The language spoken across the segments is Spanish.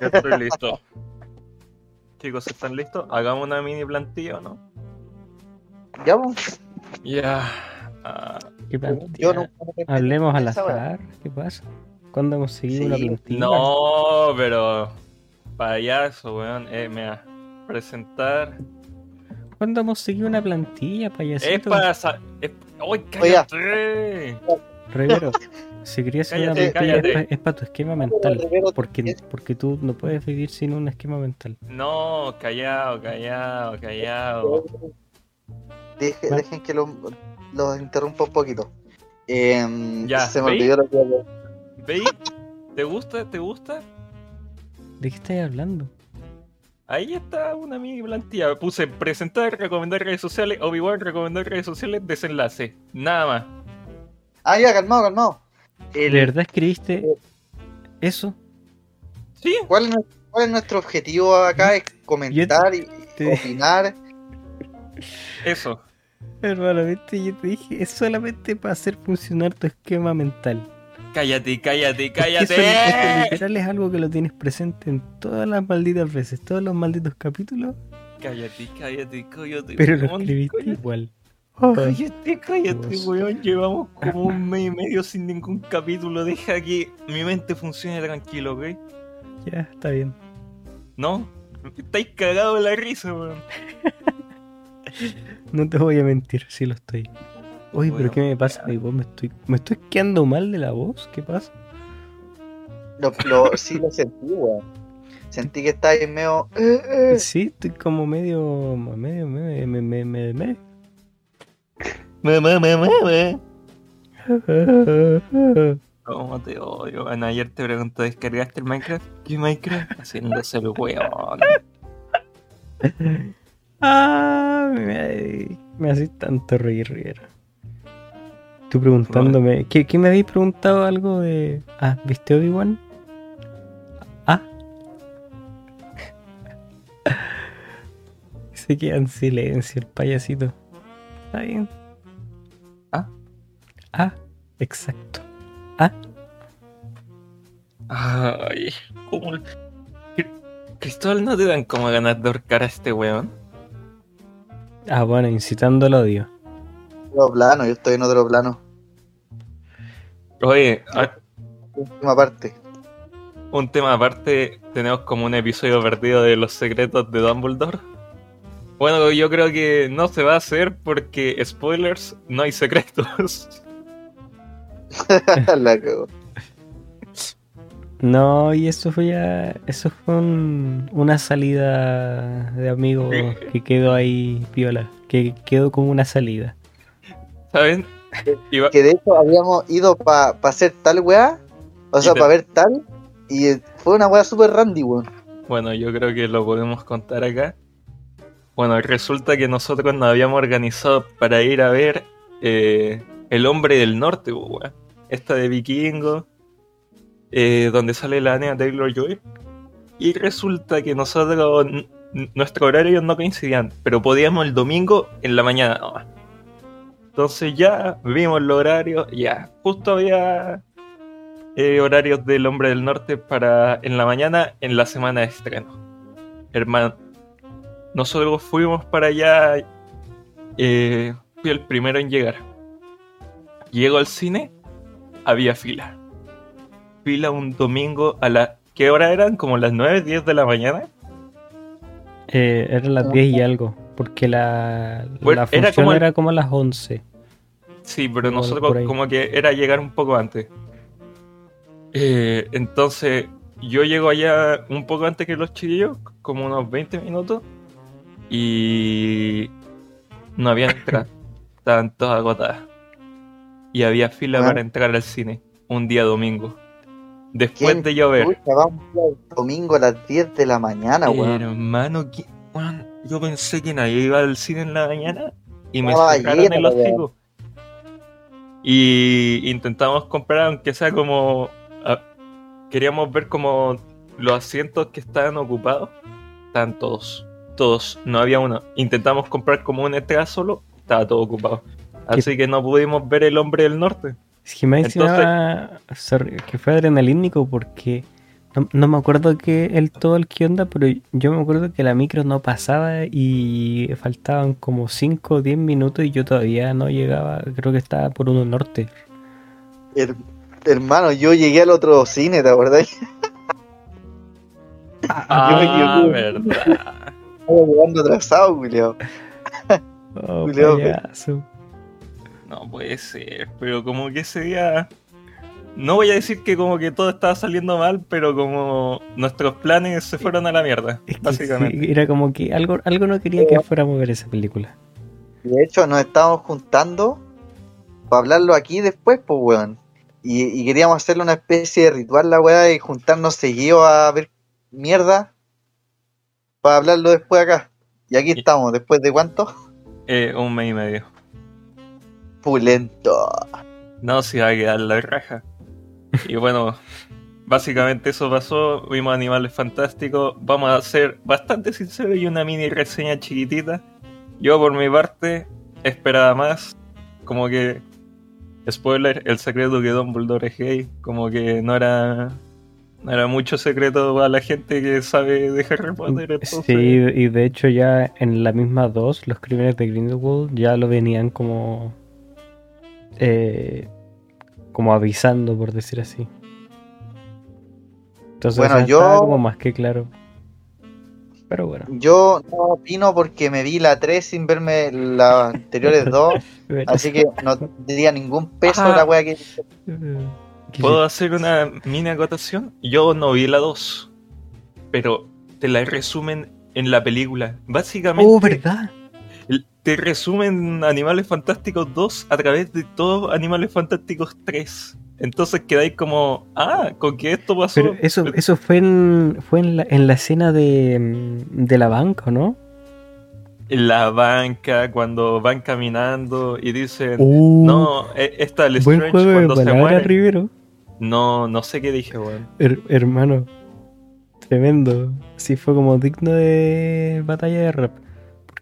Ya estoy listo. Chicos, ¿están listos? Hagamos una mini plantilla, ¿o ¿no? Ya. Ya. Ah, ¿Qué plantilla? Yo no. Hablemos al azar. ¿Qué pasa? ¿Cuándo hemos seguido Sí, una plantilla? no, pero. Payaso, weón. Eh, mira. Presentar. ¿Cuándo hemos seguido una plantilla, Es payasito? para. sa- Es... ¡Ay, Oiga. cállate! Rivero, si querías hacer una Cállate, cállate. es para tu esquema mental. Porque, porque tú no puedes vivir sin un esquema mental. No, callado, callado, callado. Deje- dejen que lo, lo interrumpa un poquito. Em, Ya, se me ¿veis? olvidó lo que. ¿Veis? ¿Te gusta? ¿Te gusta? ¿De qué estás hablando? Ahí está una mini plantilla. Puse presentar, recomendar redes sociales, Obi-Wan, recomendar redes sociales, desenlace. Nada más. Ah, ya, calmado, calmado. ¿De El- verdad escribiste eso? Sí, ¿cuál, es, nuestro- cuál es nuestro objetivo acá? Es comentar y opinar. eso. Hermano, viste, yo te dije, es solamente para hacer funcionar tu esquema mental. Cállate, cállate, cállate. esto literal es algo que lo tienes presente en todas las malditas veces, todos los malditos capítulos, Cállate, cállate, cállate. pero lo escribiste cállate. igual. Cállate, cállate, Dios. weón. Llevamos como un mes y medio sin ningún capítulo. Deja que mi mente funcione tranquilo, ¿ok? Ya, está bien. ¿No? Estáis cagados de la risa, weón. No te voy a mentir, sí lo estoy. Oye, Bueno, pero ¿qué me pasa? Mi voz, me estoy, me estoy quedando mal de la voz, ¿qué pasa? Lo, lo- sí lo sentí, weón. Sentí que está ahí medio. eh, eh. Sí, estoy como medio, medio, medio, medio, medio, medio, medio. ¿Cómo te odio? Bueno, ayer te pregunté, ¿descargaste el Minecraft? ¿Qué Minecraft? Haciéndose el weón. Ah, me, me haces tanto reír, Rivera. Tú preguntándome, ¿qué, qué me habéis preguntado algo de... Ah, ¿viste Obi-Wan? Ah. Se queda en silencio el payasito. Está bien. Ah. Ah, exacto. Ah, Ay, ¿cómo? Cristóbal, ¿no te dan como ganas de ahorcar a este weón? ah, bueno, incitando el odio. Otro plano, yo estoy en otro plano. Oye, a- Última parte. un tema aparte, tenemos como un episodio perdido de los secretos de Dumbledore. Bueno, yo creo que no se va a hacer porque, spoilers, no hay secretos. La cagó. No, y eso fue ya. Eso fue un- una salida de amigos que quedó ahí piola. Que quedó como una salida. ¿Saben? Iba- Que de hecho habíamos ido para hacer tal weá. O sea, para ver tal. Y fue una weá super randy, weón. Bueno, yo creo que lo podemos contar acá. Bueno, resulta que nosotros nos habíamos organizado para ir a ver eh, El Hombre del Norte, weón. Esta de Vikingo, eh, donde sale la Anya Taylor Joy. Y resulta que nosotros, nuestro horario no coincidían, pero podíamos el domingo en la mañana nomás. Entonces ya vimos los horarios, ya, justo había eh, horarios del Hombre del Norte para en la mañana en la semana de estreno. Hermano, nosotros fuimos para allá, eh, fui el primero en llegar. Llego al cine, había fila. Fila un domingo a la... ¿Qué hora eran? ¿Como las 9, 10 de la mañana? Eh, eran las 10 y algo. Porque la, Bueno, la era función como el- era como a las 11. Sí, pero Como nosotros como que era llegar un poco antes. Eh, entonces, yo llego allá un poco antes que los chiquillos, como unos 20 minutos, y no había entrada. Estaban todas agotadas. Y había fila Ah. para entrar al cine, un día domingo. Después ¿Quién de llover. El domingo a las 10 de la mañana, weón. Hermano, ¿qué- weón, yo pensé que nadie iba al cine en la mañana y me sacaron el hocico. Y intentamos comprar, aunque sea como. queríamos ver como los asientos que estaban ocupados.Estaban todos. Todos. No había uno. Intentamos comprar como una entrada solo. Estaba todo ocupado. Así que no pudimos ver el hombre del norte. Es que me Entonces- que fue adrenalínico porque No, no me acuerdo que el todo el que onda, pero yo me acuerdo que la micro no pasaba y faltaban como 5 o 10 minutos y yo todavía no llegaba, creo que estaba por uno norte. Her- hermano, yo llegué al otro cine, ¿te acordás? Ah, equivoqué. verdad. Estaba llegando atrasado, Julio. Oh, Julio, payaso. No puede ser, pero como que ese día. No voy a decir que como que todo estaba saliendo mal, pero como nuestros planes se fueron a la mierda, Es que básicamente. sí, era como que algo, algo no quería que fuéramos a ver esa película. De hecho, nos estábamos juntando para hablarlo aquí después, pues, weón. Y, y queríamos hacerle una especie de ritual, la weá, y juntarnos seguido a ver mierda para hablarlo después acá. Y aquí estamos, después de cuánto? Eh, un mes y medio. Pulento. No, si va a quedar la raja. Y bueno, básicamente eso pasó. Vimos animales fantásticos. Vamos a ser bastante sinceros y una mini reseña chiquitita. Yo, por mi parte, esperaba más. Como que, spoiler, el secreto que Dumbledore es gay. Como que no era, no era mucho secreto para la gente que sabe de Harry Potter. Entonces, Sí, y de hecho ya en la misma 2, los crímenes de Grindelwald ya lo venían como... eh, como avisando, por decir así. Entonces Bueno, yo- estaba como más que claro. Pero bueno. Yo no opino porque me vi la 3 sin verme las anteriores dos, así que no tendría ningún peso Ah. la weá que... ¿Qué ¿Puedo hacer una mini acotación? Yo no vi la 2, pero te la resumen en la película. Básicamente, Oh, ¿verdad? El- te resumen Animales Fantásticos 2 a través de todos Animales Fantásticos 3. Entonces quedáis como, ah, con que esto pasó. Pero eso, eso fue en, fue en la, en la escena de, de la banca, ¿no? En la banca, cuando van caminando y dicen, Uh, no, eh, esta buen Lestrange juego de cuando se palabras, muere. Rivero. No, no sé qué dije, weón. Her- hermano, tremendo. Sí, fue como digno de batalla de rap.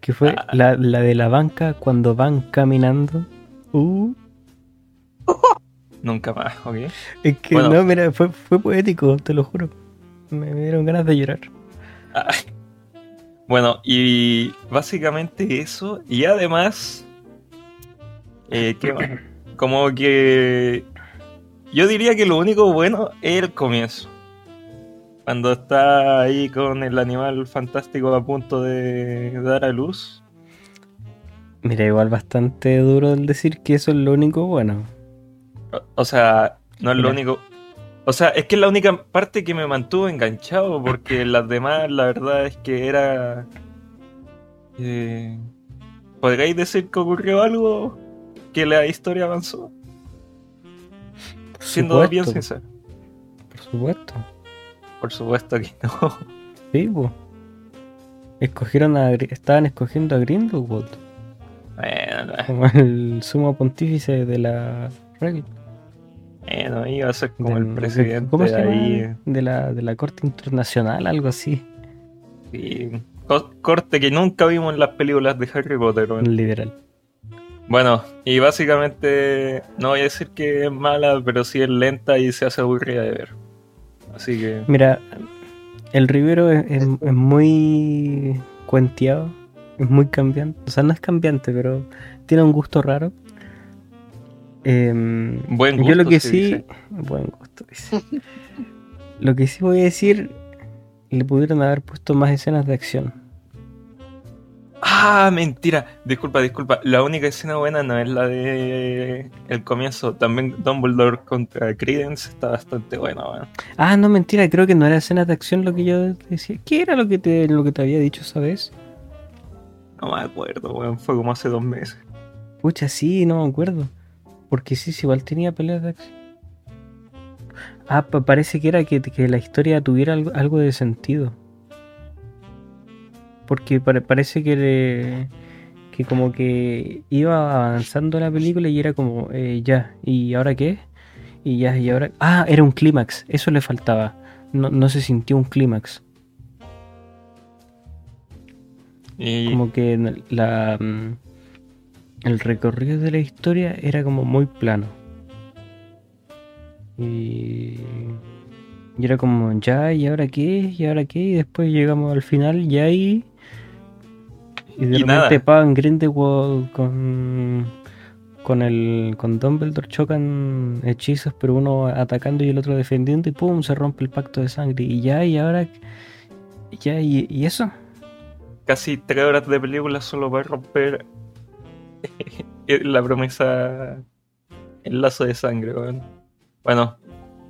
Porque fue Ah. la, la de la banca cuando van caminando. Uh, Nunca más, ¿ok? es que Bueno. no, mira, fue, fue poético, te lo juro. Me, me dieron ganas de llorar. Ay. Bueno, y básicamente eso, y además, eh, ¿qué más? Como que yo diría que lo único bueno es el comienzo. Cuando está ahí con el animal fantástico a punto de dar a luz. Mira, igual bastante duro el decir que eso es lo único bueno. O, o sea, no es lo único. O sea, es que es la única parte que me mantuvo enganchado, porque las demás, la verdad es que era. Eh, ¿Podríais decir que ocurrió algo? ¿Que la historia avanzó? Por Siendo bien sincero. Por supuesto. Por supuesto que no. Sí, po. Escogieron a, estaban escogiendo a Grindelwald Bueno, como el sumo pontífice de la regla. bueno, iba a ser como del- el presidente ¿Cómo se llama? ahí. De la, de la Corte Internacional, algo así. co- corte que nunca vimos en las películas de Harry Potter. weón. Literal. Bueno, y básicamente no voy a decir que es mala, pero sí es lenta y se hace aburrida de ver. Así que Mira, el Rivero es, es- es muy cuenteado, es muy cambiante. O sea, no es cambiante, pero tiene un gusto raro. Em, buen gusto. yo lo que sí. dice. Buen gusto, dice. lo que sí voy a decir, le pudieron haber puesto más escenas de acción. Ah, mentira. Disculpa, disculpa. La única escena buena no es la de el comienzo. También Dumbledore contra Credence está bastante buena, weón. Ah, no, mentira, creo que no era escenas de acción lo que yo decía. ¿Qué era lo que te, lo que te había dicho esa vez? No me acuerdo, weón. Fue como hace dos meses. Pucha, sí, no me acuerdo. Porque sí, sí, igual tenía peleas de acción. Ah, pa- parece que era que, que la historia tuviera algo, algo de sentido. Porque pare- parece que, le- que como que iba avanzando la película y era como, eh, ya, ¿y ahora qué? Y ya, y ahora... Ah, era un clímax, eso le faltaba. No, no se sintió un clímax. Y Como que la, mm, el recorrido de la historia era como muy plano. Y, Y era como, ya, ¿y ahora qué? ¿Y ahora qué? Y después llegamos al final, ya ahí. Y de Y repente nada. Pagan Grindelwald con. Con el. Con Dumbledore chocan hechizos, pero uno atacando y el otro defendiendo, y pum, se rompe el pacto de sangre. Y ya, y ahora. Ya, y, y eso. Casi tres horas de película solo para romper la promesa, el lazo de sangre, weón. Bueno,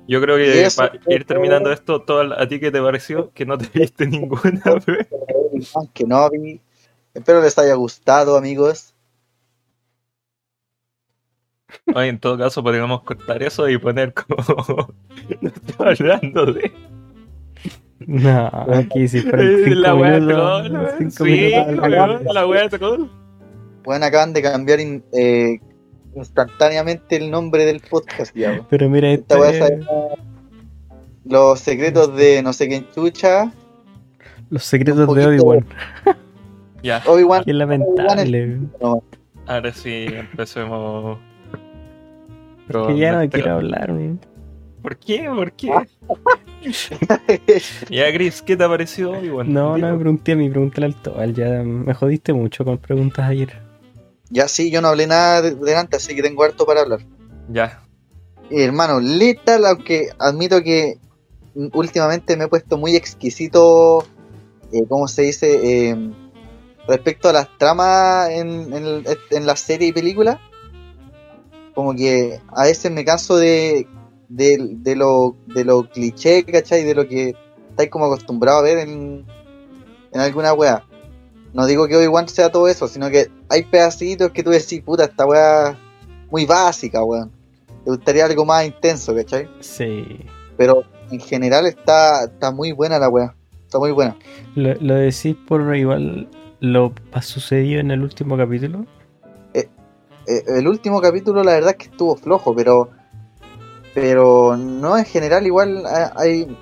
yo creo que eso para ir terminando esto, todo, ¿a ti qué te pareció? Que no te viste ninguna, weón. Obi-Wan Kenobi. Espero les haya gustado, amigos. Oye, en todo caso podríamos cortar eso y poner como... no estoy hablando de... No, aquí Eh, cinco la wea cinco Sí, la wea troll. Bueno, acaban de cambiar in- eh, instantáneamente el nombre del podcast, ya. Pero mira, Esta esto weá es- se llama Los secretos de no sé quién chucha. los secretos de Obi-Wan. Ya, Obi-Wan. Qué lamentable. ahora sí empecemos. Pero Que ya no quiero hablar. weón. ¿Por qué? ¿Por qué? Ah. Ya, Gris, ¿qué te pareció? Igual, No, no me pregunté a mí, pregúntale al Tobal. Ya me jodiste mucho con preguntas ayer. ya sí, yo no hablé nada de- delante, así que tengo harto para hablar. Ya, hermano, Lethal, aunque admito que últimamente me he puesto muy exquisito, eh, ¿cómo se dice? Eh, respecto a las tramas en, en, en la serie y película. Como que a veces me canso de, de, de lo, de lo cliché, ¿cachai? De lo que estáis como acostumbrado a ver en, en alguna wea. No digo que Obi-Wan sea todo eso, sino que hay pedacitos que tú decís, puta, esta wea muy básica, weón. Te gustaría algo más intenso, ¿cachai? Sí. Pero en general está, está muy buena la wea. Está muy buena. Lo, lo decís por igual lo ha sucedido en el último capítulo. Eh, el último capítulo la verdad es que estuvo flojo, pero pero no en general igual eh, hay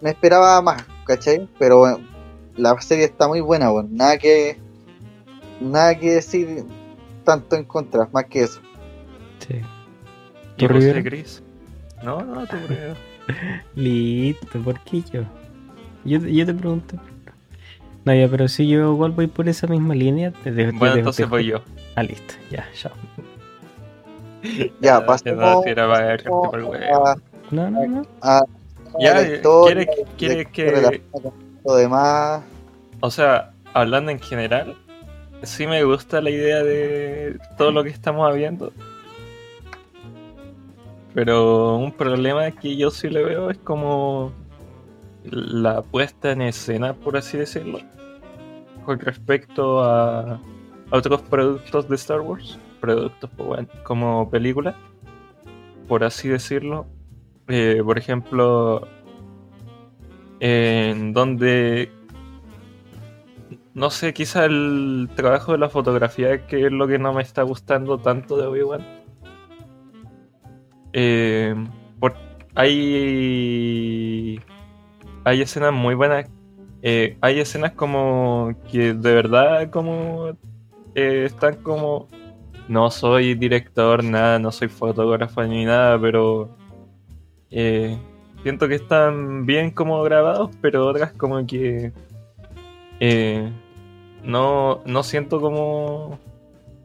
me esperaba más, ¿cachai? Pero eh, la serie está muy buena, weón. Nada que nada que decir tanto en contra, más que eso. Sí. ¿y ¿Tú, Rivera? Gris? No, no, Rivera. Listo, ¿por qué yo? Yo, yo te pregunto. No, ya, pero si yo igual voy por esa misma línea. Te dejo- Bueno, te- entonces te- voy yo. Ah, listo, ya, chao. Ya, no, pasemos si era para agarrarte por el huevo. a, No, no, no. a Ya, eh, historia, ¿quieres- quieres que- lo demás. O sea, hablando en general, sí me gusta la idea de todo lo que estamos viendo. Pero un problema que yo sí le veo es como la puesta en escena, por así decirlo, con respecto a otros productos de Star Wars, productos pues, como películas, por así decirlo. Eh, por ejemplo, en donde no sé, quizá el trabajo de la fotografía que es lo que no me está gustando tanto de Obi-Wan. Eh, hay hay escenas muy buenas. eh, hay escenas como que de verdad como eh, están como no soy director, nada, no soy fotógrafo ni nada, pero eh, siento que están bien como grabados, pero otras como que no, no siento como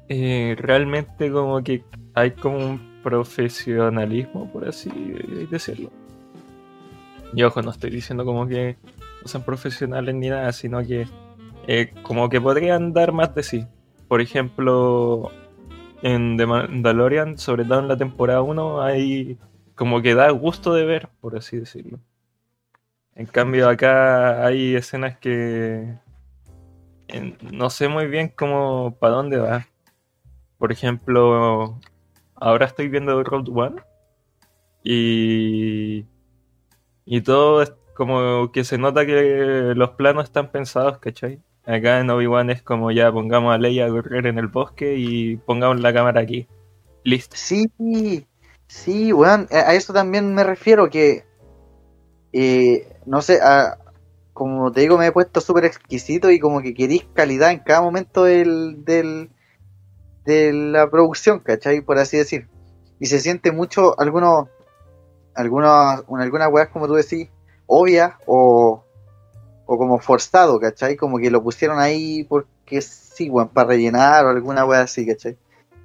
realmente como que hay como un profesionalismo, por así decirlo. Y ojo, no estoy diciendo como que no sean profesionales ni nada, sino que eh, como que podrían dar más de sí. Por ejemplo, en The Mandalorian, sobre todo en la temporada 1, hay como que da gusto de ver, por así decirlo. En cambio, acá hay escenas que en- no sé muy bien cómo para dónde va. Por ejemplo, ahora estoy viendo Road One y y todo es como que se nota que los planos están pensados, ¿cachai? Acá en Obi-Wan es como ya pongamos a Leia a correr en el bosque y pongamos la cámara aquí. Listo. Sí, sí, weón, a eso también me refiero que, eh, no sé, como te digo, me he puesto súper exquisito y como que querís calidad en cada momento del, del, de la producción, ¿cachai? Por así decir. Y se siente mucho, algunos, algunas, algunas weas, como tú decís, obvias o, o como forzado, ¿cachai? Como que lo pusieron ahí porque sí, weón, para rellenar o alguna wea así, ¿cachai?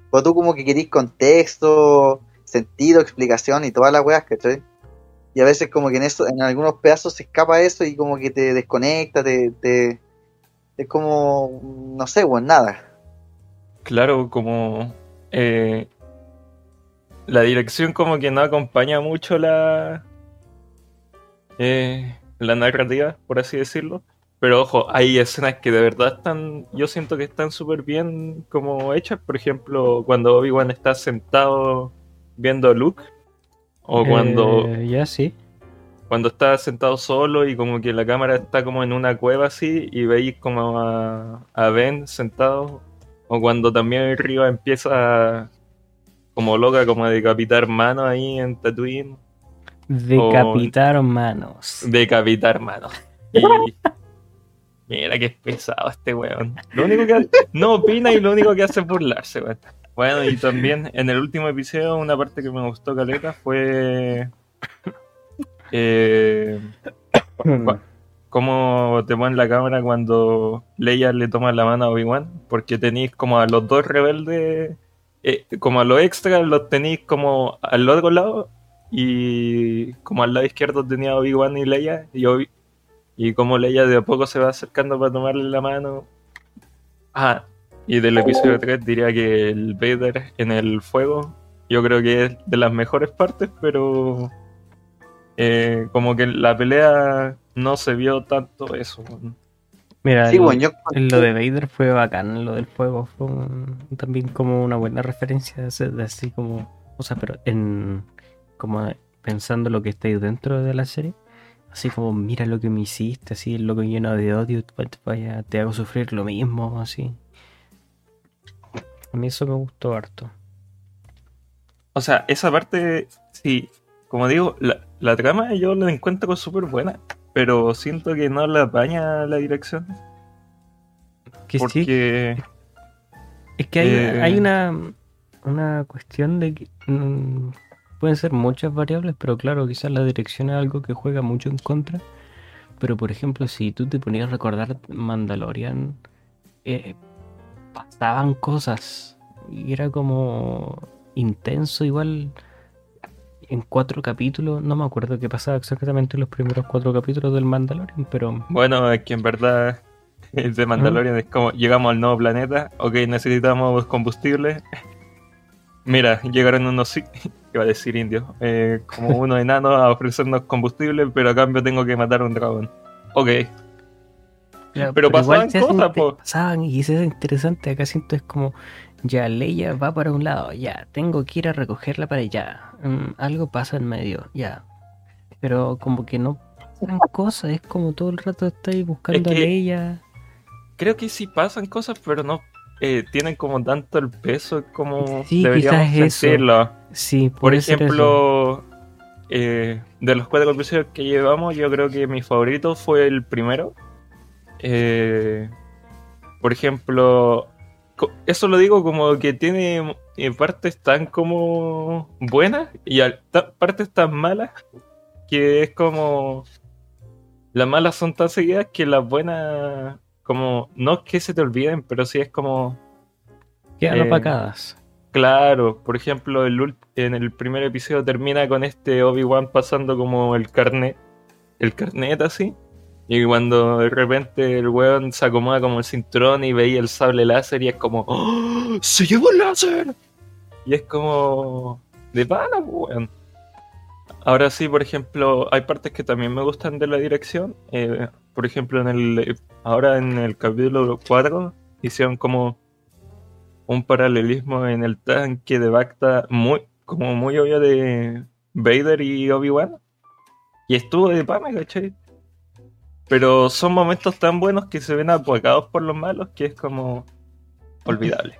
O tú como que querís contexto, sentido, explicación y todas las weas, ¿cachai? Y a veces como que en eso, en algunos pedazos se escapa eso y como que te desconecta, te, te es como, no sé, weón, nada. Claro, como eh, la dirección como que no acompaña mucho la eh, la narrativa, por así decirlo. Pero ojo, hay escenas que de verdad están, yo siento que están súper bien como hechas. Por ejemplo, cuando Obi-Wan está sentado viendo a Luke. O cuando... Eh, ya sí. Cuando está sentado solo y como que la cámara está como en una cueva así y veis como a, a Ben sentado. O cuando también río empieza como loca, como a decapitar manos ahí en Tatooine. Decapitar manos. Decapitar manos. Y... Mira que es pesado este weón. Lo único que no opina y lo único que hace es burlarse, weón. Bueno, y también en el último episodio, una parte que me gustó caleta fue. Eh, cómo te ponen la cámara cuando Leia le toma la mano a Obi-Wan. Porque tenéis como a los dos rebeldes, eh, como a los extras, los tenéis como al otro lado. Y como al lado izquierdo tenía Obi-Wan y Leia. Y, Obi y como Leia de a poco se va acercando para tomarle la mano. Ah, y del episodio 3 diría que el Vader en el fuego, yo creo que es de las mejores partes, pero eh, como que la pelea no se vio tanto eso. Mira, sí, bueno, yo... lo de Vader fue bacán, lo del fuego fue también como una buena referencia, de así como, o sea, pero en como pensando lo que estáis dentro de la serie, así como mira lo que me hiciste, así el loco lleno de odio, vaya, te hago sufrir lo mismo, así. A mí eso me gustó harto. O sea, esa parte, sí, como digo, la, trama yo la encuentro súper buena, pero siento que no la apaña la dirección. Que porque... Sí. Es que hay, eh, hay una, una cuestión de que mm, pueden ser muchas variables, pero claro, quizás la dirección es algo que juega mucho en contra. Pero por ejemplo, si tú te ponías a recordar Mandalorian, eh, pasaban cosas y era como intenso igual en cuatro capítulos, no me acuerdo qué pasaba exactamente en los primeros cuatro capítulos del Mandalorian, pero... Bueno, es que en verdad el de Mandalorian es como llegamos al nuevo planeta, ok, necesitamos combustible. Mira, llegaron unos, iba a decir indios, eh, como unos enanos a ofrecernos combustible, pero a cambio tengo que matar a un dragón. Ok, pero, pasaban cosas, Pasaban y eso es interesante. Acá siento es como, ya, Leia va para un lado, ya, tengo que ir a recogerla para allá. Mm, algo pasa en medio, ya. Pero como que no pasan cosas, es como todo el rato estáis buscando a Leia. Creo que sí pasan cosas, pero no eh, tienen como tanto el peso como sí, deberíamos sentirlo. Sí, por ejemplo, eh, de los cuatro episodios que llevamos, yo creo que mi favorito fue el primero eh, por ejemplo, eso lo digo como que tiene eh, partes tan como buenas y partes tan malas que es como las malas son tan seguidas que las buenas como no es que se te olviden pero sí es como quedan eh, opacadas. claro por ejemplo el, en el primer episodio termina con este Obi Wan pasando como el carnet el carnet así y cuando de repente el weón se acomoda como el cinturón y veía el sable láser y es como, ¡Oh, ¡Se llevó el láser! Y es como, de pana, weón. Ahora sí, por ejemplo, hay partes que también me gustan de la dirección. Eh, por ejemplo, en el ahora en el capítulo 4 hicieron como un paralelismo en el tanque de Bacta muy, como muy obvio de Vader y Obi-Wan. Y estuvo de pana, ¿cachai? Pero son momentos tan buenos que se ven apoyados por los malos que es como olvidable.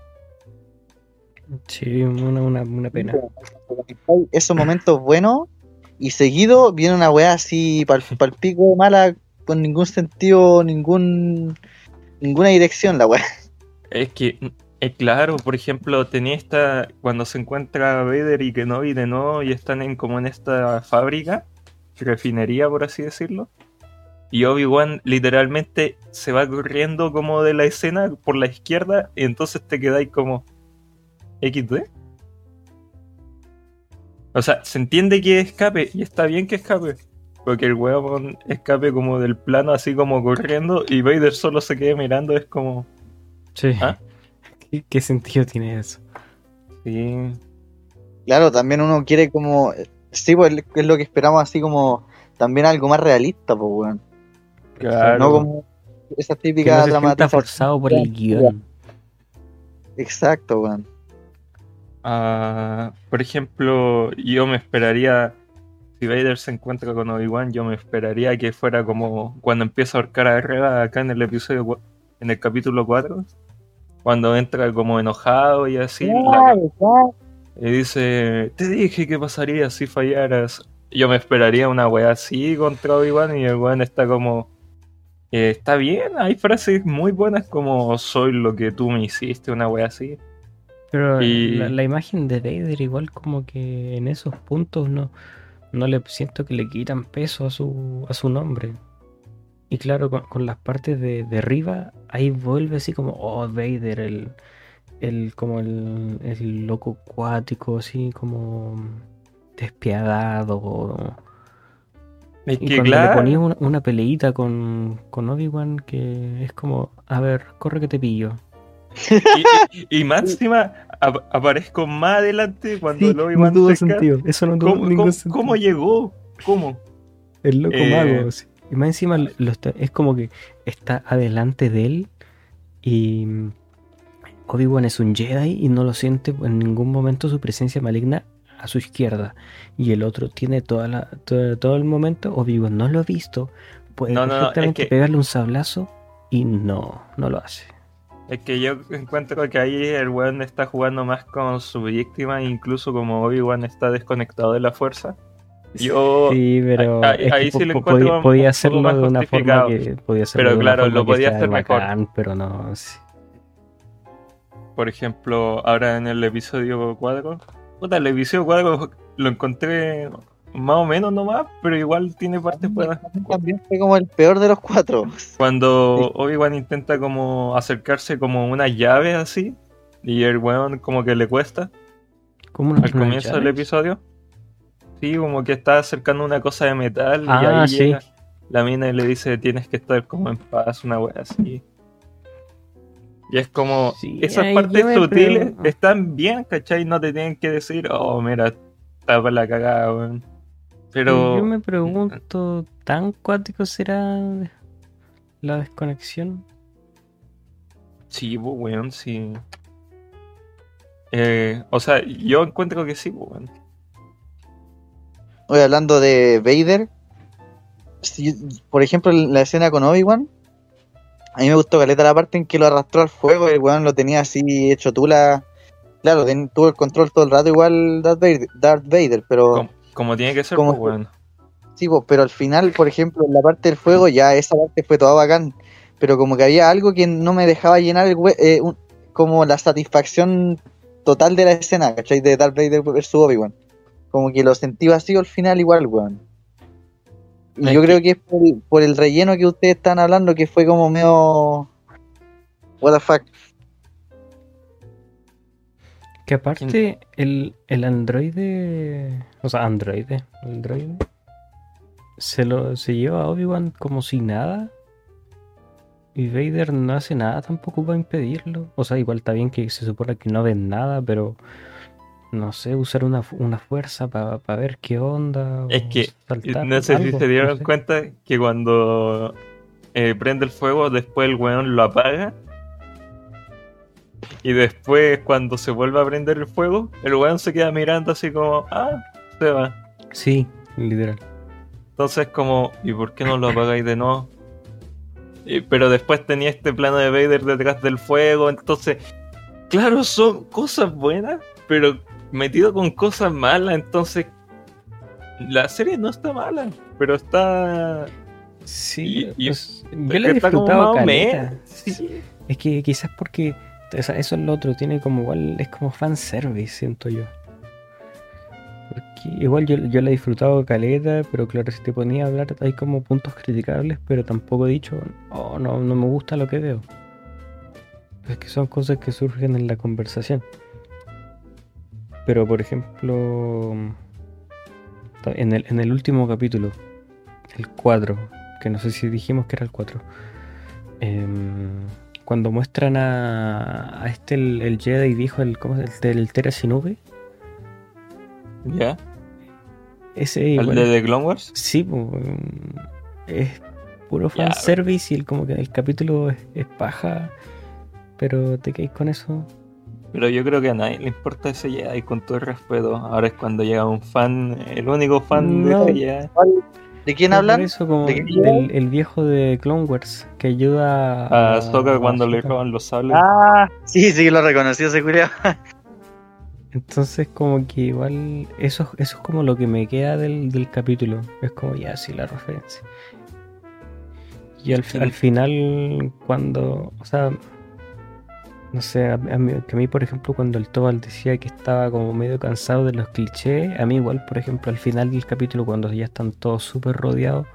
Sí, una, pena. Esos momentos buenos y seguido viene una weá así para el pico mala con ningún sentido, ningún ninguna dirección la weá. Es que Eh, claro, por ejemplo, tenía esta. Cuando se encuentra Vader y Kenobi de nuevo y están en como en esta fábrica, refinería, por así decirlo. Y Obi-Wan literalmente se va corriendo como de la escena por la izquierda y entonces te quedáis como XD. O sea, se entiende que escape y está bien que escape. Porque el huevón escape como del plano así como corriendo y Vader solo se quede mirando, es como... Sí. ¿Ah? ¿Qué, qué sentido tiene eso? Sí. Claro, también uno quiere como. Sí, pues es lo que esperamos, así como. También algo más realista, pues, weón. Claro. No como esa Que típica no se dramatización. forzado por el guion. Exacto, weón. Ah, por ejemplo, yo me esperaría, si Vader se encuentra con Obi-Wan, yo me esperaría que fuera como cuando empieza a ahorcar a Reva acá en el episodio, en el capítulo 4, cuando entra como enojado y así, la- y dice, te dije que pasaría si fallaras. Yo me esperaría una weá así contra Obi-Wan y el weón está como, eh, está bien, hay frases muy buenas como soy lo que tú me hiciste, una weá así. Pero Y- la, la imagen de Vader igual como que en esos puntos no, no le siento que le quitan peso a su, a su nombre. Y claro, con, con las partes de, de arriba, ahí vuelve así como, oh, Vader, el, el como el, el loco cuático, así como despiadado. Es Y que cuando le ponía una, una peleita con, con Obi-Wan que es como, a ver, corre que te pillo. Y, y- y más encima ap- aparezco más adelante cuando Sí, el no Obi-Wan tuvo se cae. sentido. Eso no tuvo ¿Cómo, ningún cómo- sentido. cómo llegó? ¿Cómo? El loco Eh, mago. sí. Y más encima lo está- es como que está adelante de él y Obi-Wan es un Jedi y no lo siente en ningún momento su presencia maligna a su izquierda. Y el otro tiene toda la, todo, todo el momento, Obi-Wan no lo ha visto, puede No, no, no, es perfectamente que- pegarle un sablazo y no, no lo hace. Es que yo encuentro que ahí el weón está jugando más con su víctima, incluso como Obi-Wan está desconectado de la fuerza. Yo, Sí, pero ahí- sí lo encuentro podía, hacerlo más de una forma que podía hacerlo Pero de una claro, forma lo podía hacer mejor. bacán, pero no, sí. por ejemplo, ahora en el episodio 4, puta, el episodio 4 lo encontré más o menos nomás, pero igual tiene partes buenas. También fue como el peor de los cuatro. Cuando Obi-Wan intenta como acercarse como una llave así, y el weón como que le cuesta ¿Cómo al comienzo del episodio. Sí, como que está acercando una cosa de metal y Ah, ahí sí. llega la mina y le dice tienes que estar como en paz, una wea así. Y es como, Sí, esas partes sutiles pregunto- están bien, ¿cachai? No te tienen que decir, oh, mira, está para la cagada, weón. Pero... Yo me pregunto, ¿tan cuático será la desconexión? Sí, pues, weón, sí. Eh, o sea, yo encuentro que sí, weón. Hoy hablando de Vader, si- por ejemplo, en la escena con Obi-Wan, a mí me gustó caleta la parte en que lo arrastró al fuego y el weón lo tenía así hecho tula. Claro, ten- tuvo el control todo el rato igual Darth Vader, Darth Vader pero Como, como tiene que ser, ¿Cómo? pues, weón. sí, po, pero al final, por ejemplo, en la parte del fuego ya esa parte fue toda bacán, pero como que había algo que no me dejaba llenar el hue- eh, un- como la satisfacción total de la escena, ¿cachai? De Darth Vader versus Obi-Wan. Como que lo sentí vacío al final igual, weón. Yo que- creo que es por, por el relleno que ustedes están hablando, que fue como medio... What the fuck. Que aparte, el, el androide. O sea, androide. El droide. Se lo se lleva a Obi-Wan como si nada. Y Vader no hace nada tampoco para impedirlo. O sea, igual está bien que se supone que no ven nada, pero. No sé, usar una, una fuerza para ver qué onda. Es que, saltar, No sé si se dieron no sé. cuenta que cuando eh, prende el fuego, después el weón lo apaga. Y después, cuando se vuelve a prender el fuego, el weón se queda mirando así como, ah, se va. Sí, literal. Entonces, como, ¿y por qué no lo apagáis de nuevo? Y- pero después tenía este plano de Vader detrás del fuego. Entonces, claro, son cosas buenas, pero metido con cosas malas. Entonces, la serie no está mala, pero está. Sí, Y- y- pues, yo la he disfrutado. Sí. Es que quizás porque eso es lo otro, tiene como igual, es como fanservice, siento yo. Porque igual yo, yo la he disfrutado caleta, pero claro, si te ponía a hablar hay como puntos criticables, pero tampoco he dicho, oh, no, no me gusta lo que veo. Es que son cosas que surgen en la conversación. Pero por ejemplo, en el, en el último capítulo, el 4, que no sé si dijimos que era el 4, em, cuando muestran a, a este, el, el Jedi viejo, el, ¿cómo es? El, del Tera Shinobi, ¿Ya? ese ¿El igual- de The Clone Wars? Sí, mm, es puro fanservice y el, como que el capítulo es, es paja, pero te quedáis con eso. Pero yo creo que a nadie le importa ese Jedi, con todo el respeto. Ahora es cuando llega un fan, el único fan No. de ese Jedi. ¿De quién Por hablan? eso como ¿De qué del el viejo de Clone Wars que ayuda A Ahsoka cuando le roban los sables. Ah, sí, sí, lo reconocí ese culiao. Entonces como que igual eso, eso es como lo que me queda del, del capítulo. Es como ya sí la referencia. Y al final cuando, o sea, no sé, a, a mí, que a mí por ejemplo cuando el Tobal decía que estaba como medio cansado de los clichés, a mí igual por ejemplo al final del capítulo cuando ya están todos súper rodeados,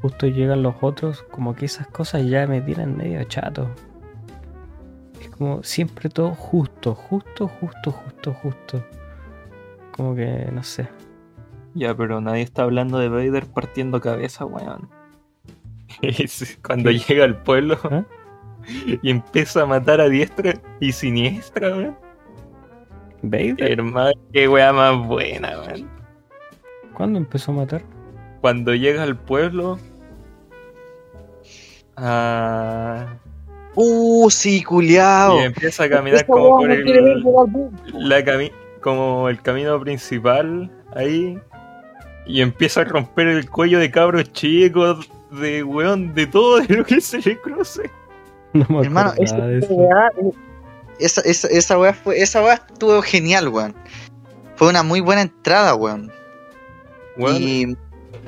justo llegan los otros, como que esas cosas ya me tienen medio chato. Es como siempre todo justo, justo, justo, justo, justo. Como que no sé. Ya, pero nadie está hablando de Vader partiendo cabeza, weón. Cuando ¿Qué? llega al pueblo ¿Ah? y empieza a matar a diestra y siniestra, weón. ¿Vader? Hermano, qué weá más buena, weón. ¿Cuándo empezó a matar? Cuando llega al pueblo. ah, Uh, sí, culiao. y empieza a caminar como por el, la cami- como el camino principal ahí. Y empieza a romper el cuello de cabros chicos, de weón, de todo de lo que se le cruce. No me Hermano, esa, de eso. weá, eh, esa, esa, fue, esa weá estuvo genial, weón. Fue una muy buena entrada, weón. Y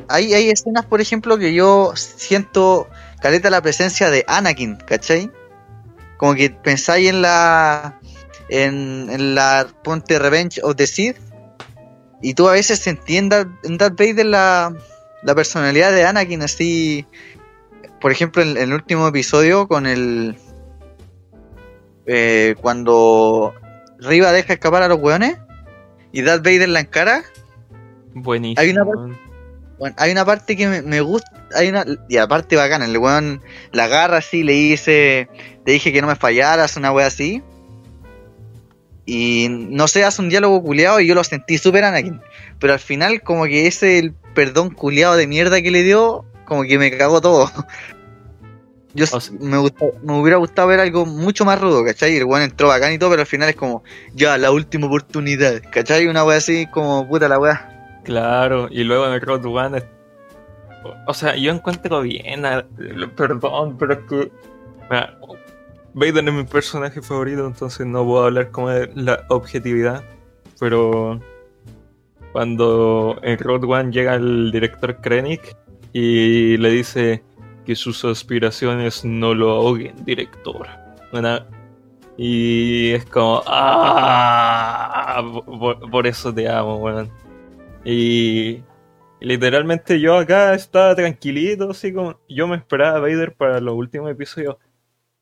hay, hay escenas, por ejemplo, que yo siento caleta la presencia de Anakin, ¿cachai? Como que pensáis en la. En, en la Ponte Revenge of the Sith. Y tú a veces sentí en Darth, en Darth Vader la, la personalidad de Anakin, así. Por ejemplo, en, en el último episodio con el. eh, cuando Riva deja escapar a los weones. Y Darth Vader la encara. buenísimo. hay una. Bueno, hay una parte que me, me gusta, hay una, y aparte bacana, el weón la agarra así, le dice, te dije que no me fallaras, una wea así. Y no sé, hace un diálogo culiado y yo lo sentí súper Anakin. Pero al final como que ese el perdón culiado de mierda que le dio, como que me cagó todo. Yo O sea- me, gustó- me hubiera gustado ver algo mucho más rudo, ¿cachai? El weón entró bacán y todo, pero al final es como, ya, la última oportunidad, ¿cachai? Una wea así como, puta la wea. Claro, y luego en Road One. O sea, yo encuentro bien. a- Perdón, pero es que. mira, Vader es mi personaje favorito, entonces no puedo hablar como de la objetividad. Pero. Cuando en Road One llega el director Krennic y le dice que sus aspiraciones no lo ahoguen, director. Bueno, y es como. ¡Ah! Por, eso te amo, weón. Y literalmente yo acá estaba tranquilito, así como yo me esperaba a Vader para los últimos episodios.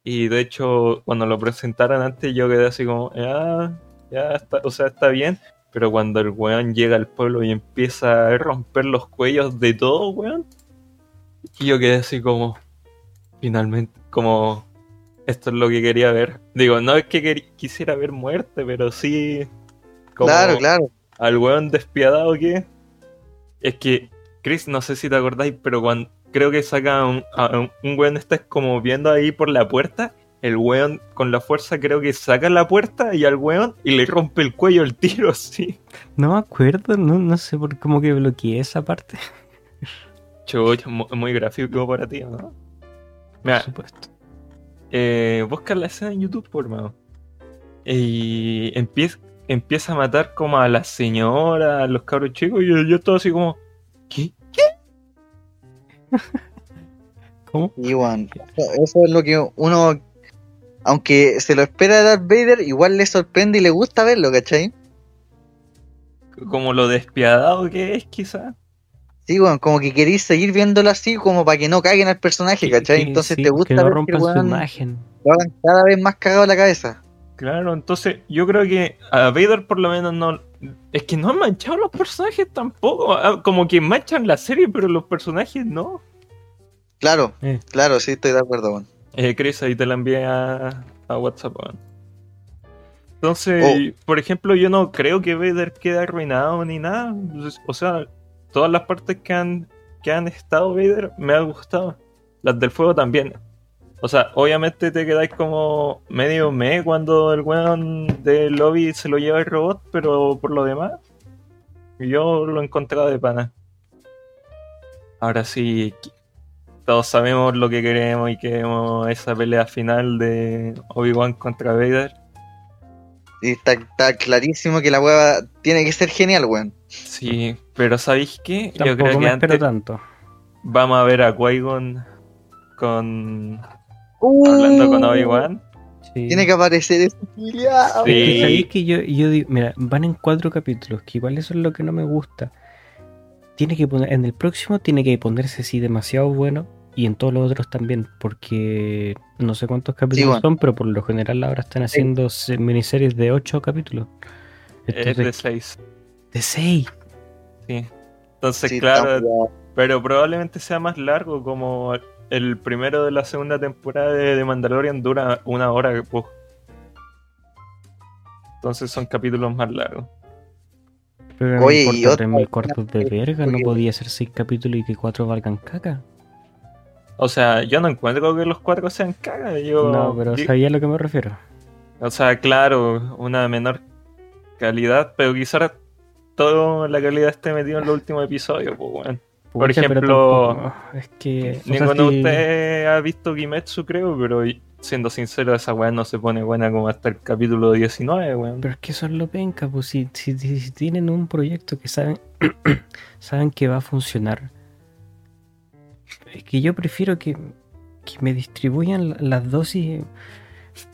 Y de hecho, cuando lo presentaron antes, yo quedé así como, ya, ya está, o sea, está bien. Pero cuando el weón llega al pueblo y empieza a romper los cuellos de todo, weón, y yo quedé así como, finalmente, como, esto es lo que quería ver. Digo, no es que quisiera ver muerte, pero sí, como, Claro, claro. al weón despiadado que es que Chris no sé si te acordáis pero cuando creo que saca un, a un, un weón está como viendo ahí por la puerta el weón con la fuerza creo que saca la puerta y al weón y le rompe el cuello el tiro así No me acuerdo, no, no sé por como que bloqueé esa parte. Chucha, mu- muy gráfico para ti ¿no? Mira, Por supuesto. eh, busca la escena en YouTube por mano y empieza empieza a matar como a la señora a los cabros chicos y yo, yo estaba así como ¿qué? ¿Cómo? Y bueno, eso es lo que uno aunque se lo espera de Darth Vader, igual le sorprende y le gusta verlo, ¿cachai? Como lo despiadado que es, quizá. Sí, weón, como que queréis seguir viéndolo así, como para que no caguen al personaje, ¿cachai? Que- Entonces sí, te gusta que no ver que rompan el su imagen. lo hagan cada vez más cagado la cabeza. Claro, entonces yo creo que a Vader por lo menos no... Es que no han manchado los personajes tampoco. ah, Como que manchan la serie, pero los personajes no. Claro, Eh. claro, sí, estoy de acuerdo, weón. Eh, Chris, ahí te la envié a, a WhatsApp. weón. Entonces, por ejemplo, yo no creo que Vader quede arruinado ni nada. O sea, todas las partes que han, que han estado Vader me han gustado. Las del fuego también. O sea, obviamente te quedáis como medio me cuando el weón del lobby se lo lleva el robot, pero por lo demás, yo lo he encontrado de pana. Ahora sí, todos sabemos lo que queremos y queremos esa pelea final de Obi-Wan contra Vader. Y está, está clarísimo que la hueva tiene que ser genial, weón. Sí, pero ¿sabéis qué? Yo creo que me espero antes tanto. vamos a ver a Qui-Gon con... hablando con Obi-Wan. Sí. Tiene que aparecer ese. Sí. Es que sabéis que yo, yo digo, mira, van en cuatro capítulos, que igual eso es lo que no me gusta. Tiene que poner, en el próximo tiene que ponerse así demasiado bueno y en todos los otros también, porque no sé cuántos capítulos bueno. son, pero por lo general ahora están haciendo se- miniseries de ocho capítulos. Es Entonces, de 6. de seis. Sí. Entonces, Sí, claro, pero probablemente sea más largo, como el primero de la segunda temporada de, de Mandalorian dura una hora. pues. Entonces son capítulos más largos. Pero no Oye, importa, y mil cuartos de verga, no podía ser seis capítulos y que cuatro valgan caca. O sea, yo no encuentro que los cuatro sean cagas. Yo, No, pero sabía a lo que me refiero. O sea, claro, una menor calidad, pero quizás toda la calidad esté metida en los últimos episodios. Pues, weón. Por Pucha, ejemplo, es que. Ninguno de ustedes ha visto Kimetsu, creo, pero siendo sincero, esa weá no se pone buena como hasta el capítulo 19, weón. Pero es que eso es lo penca, pues si, si- si tienen un proyecto que saben, saben que va a funcionar. Es que yo prefiero que, que me distribuyan la- las dosis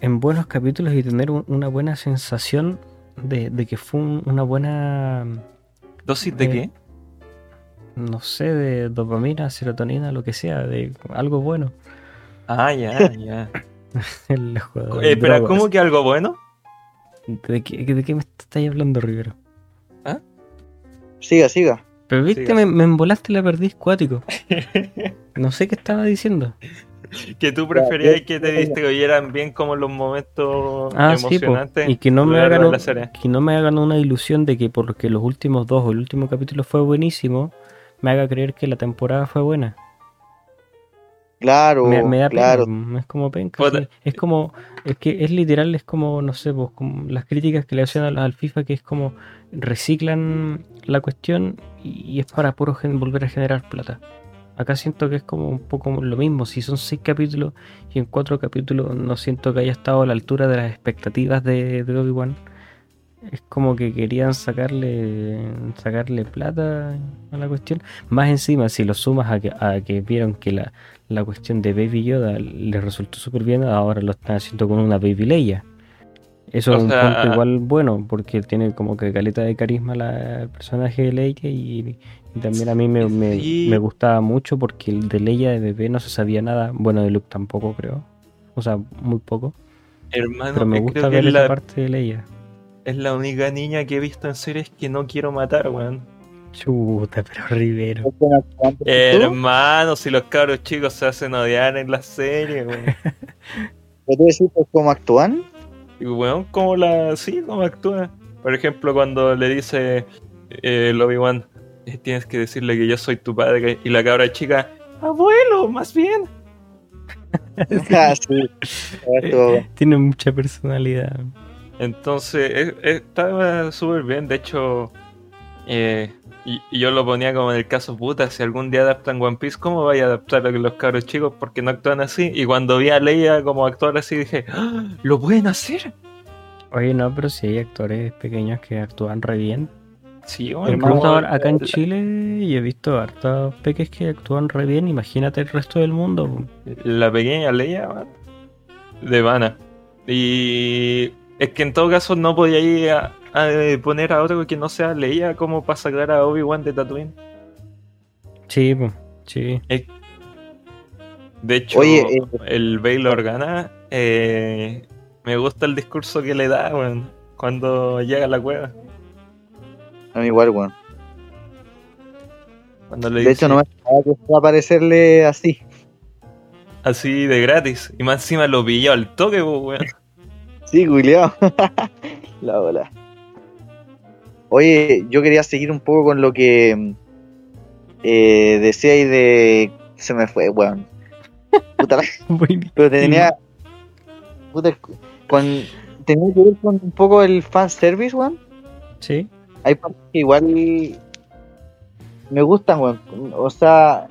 en buenos capítulos y tener un- una buena sensación de, de que fue un- una buena, ¿Dosis de Eh, qué? no sé, de dopamina, serotonina, lo que sea, de algo bueno. Ah, ya, ya. El jugador, Eh, pero, drogas. ¿cómo que algo bueno? ¿De qué, ¿De qué me estáis hablando, Rivero? Siga, siga. Pero viste, Siga. me, me embolaste la perdiz cuático. No sé qué estaba diciendo. que tú preferías que te distribuyeran bien como los momentos Ah, sí, po. emocionantes. y que no, me hagan un- que no me hagan una ilusión de que porque los últimos dos o el último capítulo fue buenísimo, me haga creer que la temporada fue buena. Claro, me, me da claro. pena, es como penca. Sí. Es como, es que es literal, es como, no sé, pues, como las críticas que le hacen al, al FIFA, que es como reciclan la cuestión y, y es para puro gen- volver a generar plata. Acá siento que es como un poco lo mismo, si son seis capítulos y en cuatro capítulos no siento que haya estado a la altura de las expectativas de, de Obi-Wan. Es como que querían sacarle sacarle plata a la cuestión. Más encima, si lo sumas a que, a que vieron que la, la cuestión de Baby Yoda les resultó súper bien, ahora lo están haciendo con una Baby Leia. Eso O es un sea, punto igual bueno, porque tiene como que caleta de carisma la, el personaje de Leia y, y también a mí me, me, Sí. me gustaba mucho porque el de Leia de bebé no se sabía nada, bueno de Luke tampoco creo, o sea, muy poco, Hermano, pero me gusta creo que ver esa la, parte de Leia. es la única niña que he visto en series que no quiero matar, weón. Chuta, pero Rivero. Hermano, si los cabros chicos se hacen odiar en la serie, weón. ¿Pero tú decís pues, cómo actúan? Y weón, como la. Sí, como actúa. Por ejemplo, cuando le dice eh, el Obi-Wan, eh, tienes que decirle que yo soy tu padre. Y la cabra chica, abuelo, más bien. ah, sí. Tiene mucha personalidad. Entonces, eh, eh, estaba súper bien. De hecho, eh, y, yo lo ponía como en el caso puta. Si algún día adaptan One Piece, ¿cómo vaya a adaptar a los cabros chicos? Porque no actúan así. Y cuando vi a Leia como actuar así, dije, ¡Ah! ¿lo pueden hacer? Oye, no, pero si hay actores pequeños que actúan re bien. Sí, bueno, Incluso acá en Chile y he visto hartos peques que actúan re bien. Imagínate el resto del mundo. La pequeña Leia, man, de Vana. Y es que en todo caso no podía ir a, a poner a otro que no sea leía como para sacar a Obi-Wan de Tatooine. Sí, sí. De hecho, Oye, eh, el Bail Organa, eh, me gusta el discurso que le da, weón, cuando llega a la cueva. A mí igual, weón. Cuando le De dice hecho, no me esperaba que fuera a aparecerle así. así de gratis. Y más encima lo pilló al toque, weón. Sí, culiao. La bola. Oye, yo quería seguir un poco con lo que eh, decía ahí de. Se me fue, weón. Puta la-. Pero tenía. Puta, con. Tenía que ver con un poco el fanservice, weón. Sí. Hay partes que igual. Me gustan, weón. O sea.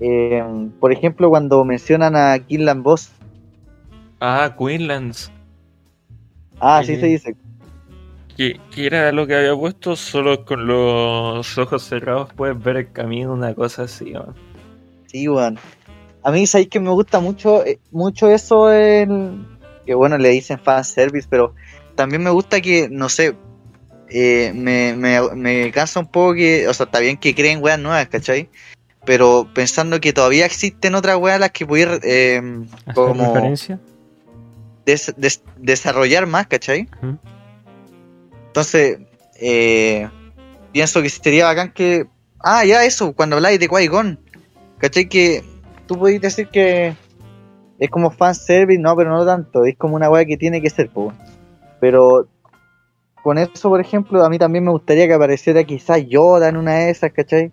eh, por ejemplo, cuando mencionan a Killan Boss. Ah, Queenlands. Ah, sí se dice. Que, que era lo que había puesto, solo con los ojos cerrados puedes ver el camino, una cosa así, weón. Sí, weón. A mí, sabéis que me gusta mucho, eh, mucho eso, el, que bueno, le dicen fanservice, pero también me gusta que, no sé, eh, me, me, me cansa un poco que, o sea, está bien que creen weas nuevas, ¿cachai? Pero pensando que todavía existen otras weas a las que poder eh, ¿Hacer como referencia? des- des- desarrollar más, ¿cachai? Entonces, eh, pienso que sería bacán que. Ah, ya eso, cuando habláis de Qui-Gon. ¿Cachai? Que tú podéis decir que es como fanservice, no, pero no tanto. Es como una weá que tiene que ser, po. Pero con eso, por ejemplo, a mí también me gustaría que apareciera quizás Yoda en una de esas, ¿cachai?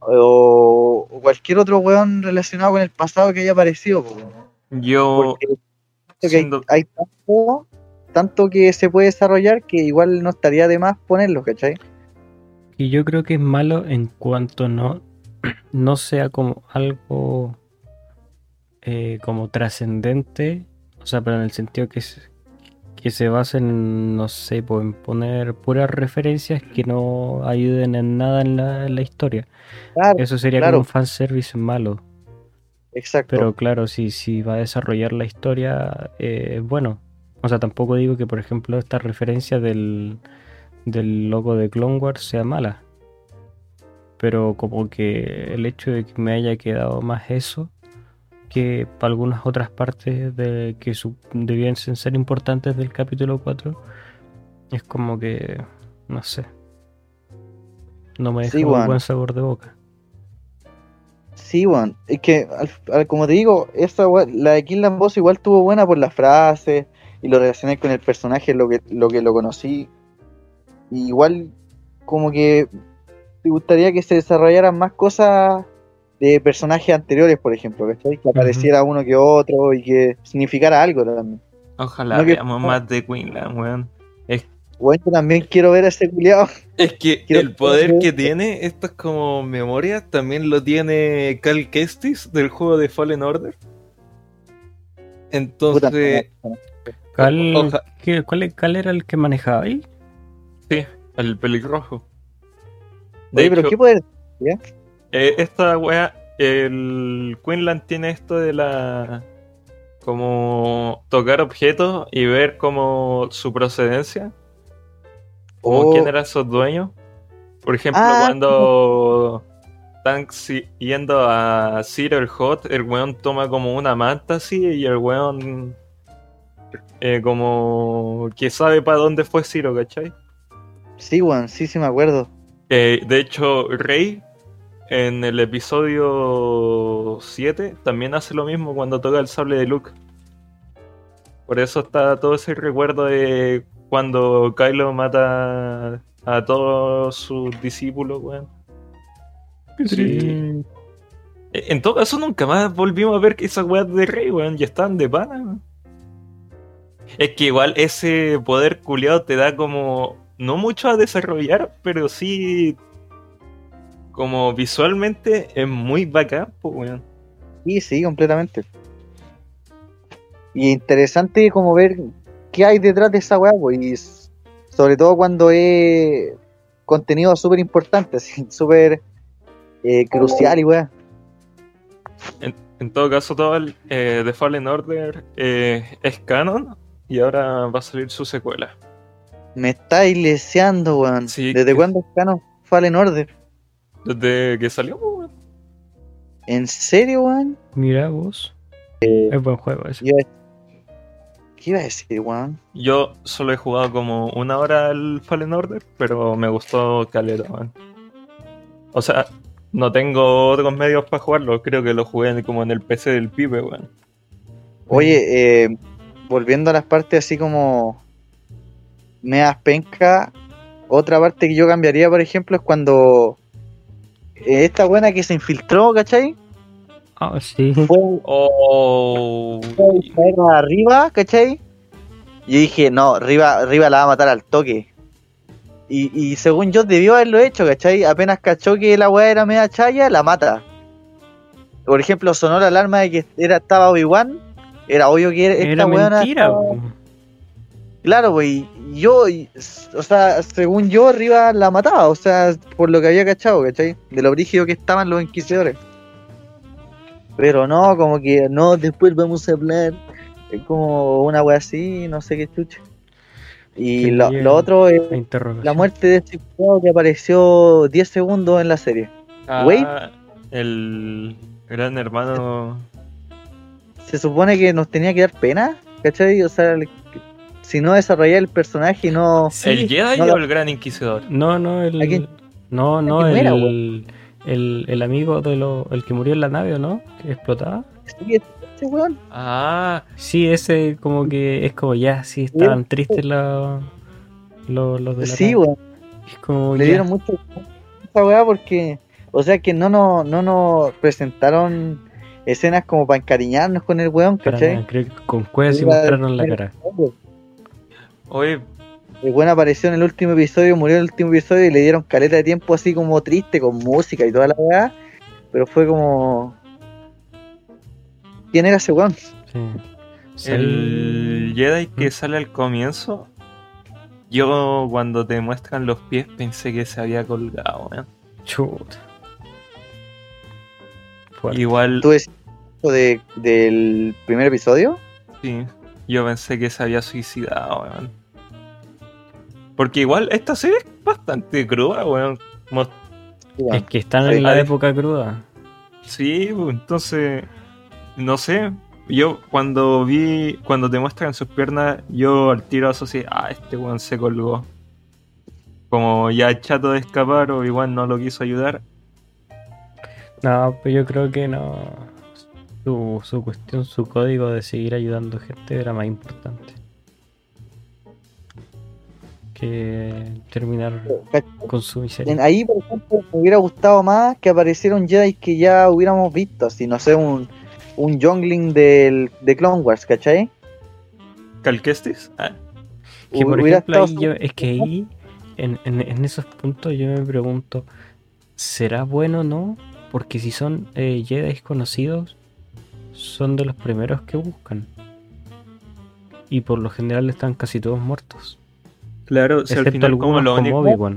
O, o cualquier otro weón relacionado con el pasado que haya aparecido, po. Yo, Porque hay, tanto, tanto que se puede desarrollar que igual no estaría de más ponerlo, ¿cachai? Y yo creo que es malo en cuanto no, no sea como algo eh, como trascendente, o sea, pero en el sentido que se, que se base en, no sé, pues, en poner puras referencias que no ayuden en nada en la, en la historia. Claro, Eso sería claro. como un fanservice malo. exacto. Pero claro, si, si va a desarrollar la historia, eh, bueno. O sea, tampoco digo que, por ejemplo, esta referencia del, del logo de Clone Wars sea mala. Pero como que el hecho de que me haya quedado más eso que para algunas otras partes de que debían ser importantes del capítulo 4, es como que, no sé. No me deja Sí, un buen sabor de boca. Sí, weón. Es que, al- al- como te digo, we- la de Killan Boss igual tuvo buena por las frases y lo relacioné con el personaje, lo que lo, que lo conocí. Y igual, como que te gustaría que se desarrollaran más cosas de personajes anteriores, por ejemplo, ¿cachai? Que apareciera uno que otro y que significara algo también. ojalá no que- veamos más de Queenland, weón. Es, Bueno, yo también quiero ver a ese culiado. es que Quiero- el poder que tiene, estas como memorias, también lo tiene Cal Kestis del juego de Fallen Order. Entonces, ¿Cuál, Oja- qué- cuál, cuál era el que manejaba ahí? sí, el pelirrojo. De Oye, pero qué poder. Eh, esta wea, el Queenland tiene esto de la. como tocar objetos y ver como su procedencia. Como Oh. quién eran sus dueños. Por ejemplo, Ah. cuando están yendo a Ciro el Hot, el weón toma como una manta así y el weón. eh, como que sabe para dónde fue Ciro, ¿cachai? Sí, weón, sí, sí me acuerdo. Eh, de hecho, Rey en el episodio 7 también hace lo mismo cuando toca el sable de Luke. Por eso está todo ese recuerdo de cuando Kylo mata a todos sus discípulos, weón. Sí. Eh, En todo caso, nunca más volvimos a ver que esas weas de Rey, weón, ya están de pana. weón. Es que igual ese poder culiado te da como. No mucho a desarrollar, pero sí. Como visualmente es muy bacán, pues, weón. Sí, sí, completamente. Y interesante como ver qué hay detrás de esa weá, pues, y sobre todo cuando es contenido súper importante, súper eh, crucial y weá. en todo caso, todo el eh, The Fallen Order eh, es canon y ahora va a salir su secuela. Me está ileseando, weón. Sí, ¿Desde que- cuándo Canon Fallen Order? Desde que salió, pues, weón. ¿En serio, weón? Mira vos. Eh, Es buen juego ese. ¿Qué iba a decir, weón? Yo solo he jugado como una hora al Fallen Order, pero me gustó caleta, man. O sea, no tengo otros medios para jugarlo, creo que lo jugué como en el PC del pibe, weón. Oye, eh, volviendo a las partes así como meas penca, otra parte que yo cambiaría, por ejemplo, es cuando esta buena que se infiltró, ¿cachai? Ah, sí. Fue Oh, caer arriba, ¿cachai? Y yo dije, no, arriba, arriba la va a matar al toque. Y, y según yo debió haberlo hecho, ¿cachai? Apenas cachó que la weá era media chaya, la mata. Por ejemplo, sonó la alarma de que era, estaba Obi-Wan. Era obvio que esta Era mentira. estaba-. Claro, pues y yo, o sea, según yo, arriba la mataba, o sea, por lo que había cachado, ¿cachai? De lo brígido que estaban los inquisidores. Pero no, como que no, después vamos a hablar. Es como una wea así, no sé qué chucha. Y lo, otro es La muerte de este juego que apareció 10 segundos en la serie. ah, Wait. el gran hermano. Se supone que nos tenía que dar pena, ¿cachai? O sea, le- si no desarrollaba el personaje y no... Sí. ¿El Jedi no o lo- el gran inquisidor? No, no, el. ¿A quién? No, no, quién era, el, el, el amigo de lo, el que murió en la nave, ¿o no? Que explotaba. Sí, este weón. Ah, Sí, ese como que es como ya, sí, estaban tristes los, los, los de la Sí, weón. Es como le ya. dieron mucho esa weá porque o sea que no nos no nos presentaron escenas como para encariñarnos con el weón para ¿cachai? nada, creo que con cuevas y Iba- mostraron la cara. Oye, el weón apareció en el último episodio murió en el último episodio y le dieron caleta de tiempo así como triste con música y toda la weá pero fue como ¿quién era ese weón? Sí. el Jedi que ¿Mm? sale al comienzo. Yo cuando te muestran los pies pensé que se había colgado, weón. Chuta. Fuerte. Igual, ¿tú decís eso de, del primer episodio? sí, yo pensé que se había suicidado, weón. Porque igual esta serie es bastante cruda, weón. Mos- Es que están Sí, en la ahí- época cruda. Sí, pues, entonces, no sé. Yo cuando vi, cuando te muestran sus piernas, yo al tiro asocié, ah, este weón se colgó. Como ya chato de escapar o igual no lo quiso ayudar. No, pero yo creo que no. Su, su cuestión, su código de seguir ayudando gente era más importante. Que terminar con su miseria. ahí por ejemplo me hubiera gustado más que aparecieron Jedi que ya hubiéramos visto así no sé un un Youngling del, de Clone Wars ¿cachai? ¿Calquestis? Ah, Que por Hubiera ejemplo, ahí yo- es que ahí, en, en- en esos puntos, yo me pregunto: ¿será bueno o no? Porque si son eh, Jedi conocidos, son de los primeros que buscan. Y por lo general están casi todos muertos. Claro, si al excepto final como lo como único,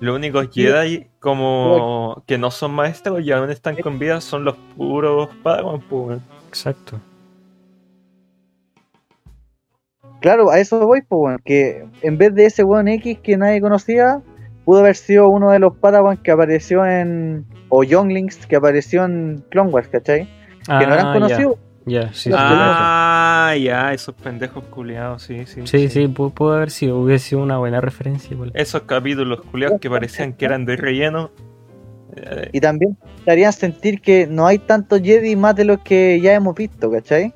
los únicos Jedi como que no son maestros y aún están con vida son los puros Padawan, pues. Exacto. Claro, a eso voy, pues, weón, que en vez de ese weón X que nadie conocía, pudo haber sido uno de los Padawan que apareció en. o Younglings que apareció en Clone Wars, ¿cachai? Que no eran Ah, conocidos. Ya, ya, sí, sí, Ah, ya, esos pendejos culiados, sí, sí. sí, sí, pu- pudo haber sido, hubiese sido una buena referencia. igual. Esos capítulos culiados que parecían que eran de relleno. eh, Y también harían sentir que no hay tantos Jedi más de los que ya hemos visto, ¿cachai?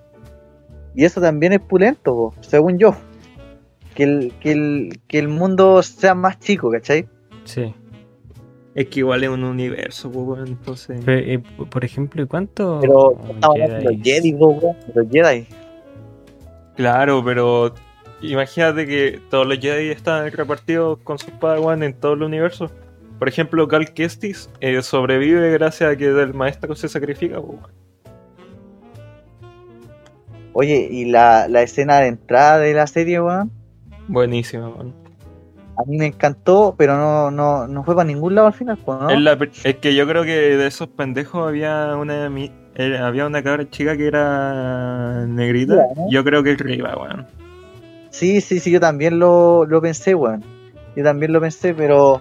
Y eso también es pulento, po, según yo. Que el, que, el, que el mundo sea más chico, ¿cachai? Sí. Es que igual es un universo, pues, weón, entonces. Pero, eh, por ejemplo, ¿y cuántos Pero estamos hablando de los? Jedi, weón, los Jedi. Claro, pero imagínate que todos los Jedi están repartidos con sus Padawan en todo el universo. Por ejemplo, Cal Kestis eh, sobrevive gracias a que el maestro se sacrifica. pues, weón. Oye, y la, la escena de entrada de la serie, weón, Buenísima, man. A mí me encantó, pero no, no, no fue para ningún lado al final, ¿no? Es, la pri- es que yo creo que de esos pendejos había una, era- había una cabra chica que era negrita. Yo creo que es Riva, weón. Sí, sí, sí, yo también lo, lo pensé, weón. Yo también lo pensé, pero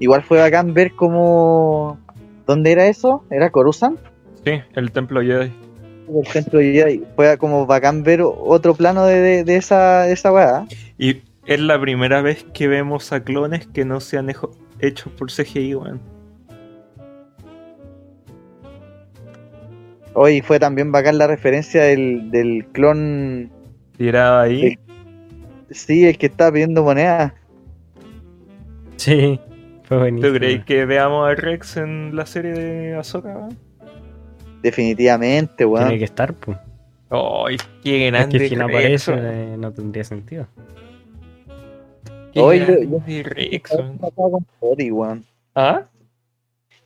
igual fue bacán ver cómo... ¿Dónde era eso? ¿Era Coruscant? Sí, el templo Jedi. El centro Jedi. Fue como bacán ver otro plano de, de, de esa, de esa weá. Y es la primera vez que vemos a clones que no sean hechos por CGI, weón. Hoy fue también bacán la referencia del, del clon... Tirado ahí. Sí, el que estaba pidiendo moneda. Sí, fue buenísimo. ¿Tú crees que veamos a Rex en la serie de Ahsoka, weón? Definitivamente, weón. Tiene que estar, pues. ¡Ay, qué Es grande! que si no aparece, eh, no tendría sentido. Oye, yo- grande Rex, ¿Qué weón. pasaba con Cody, weón? ¿Ah?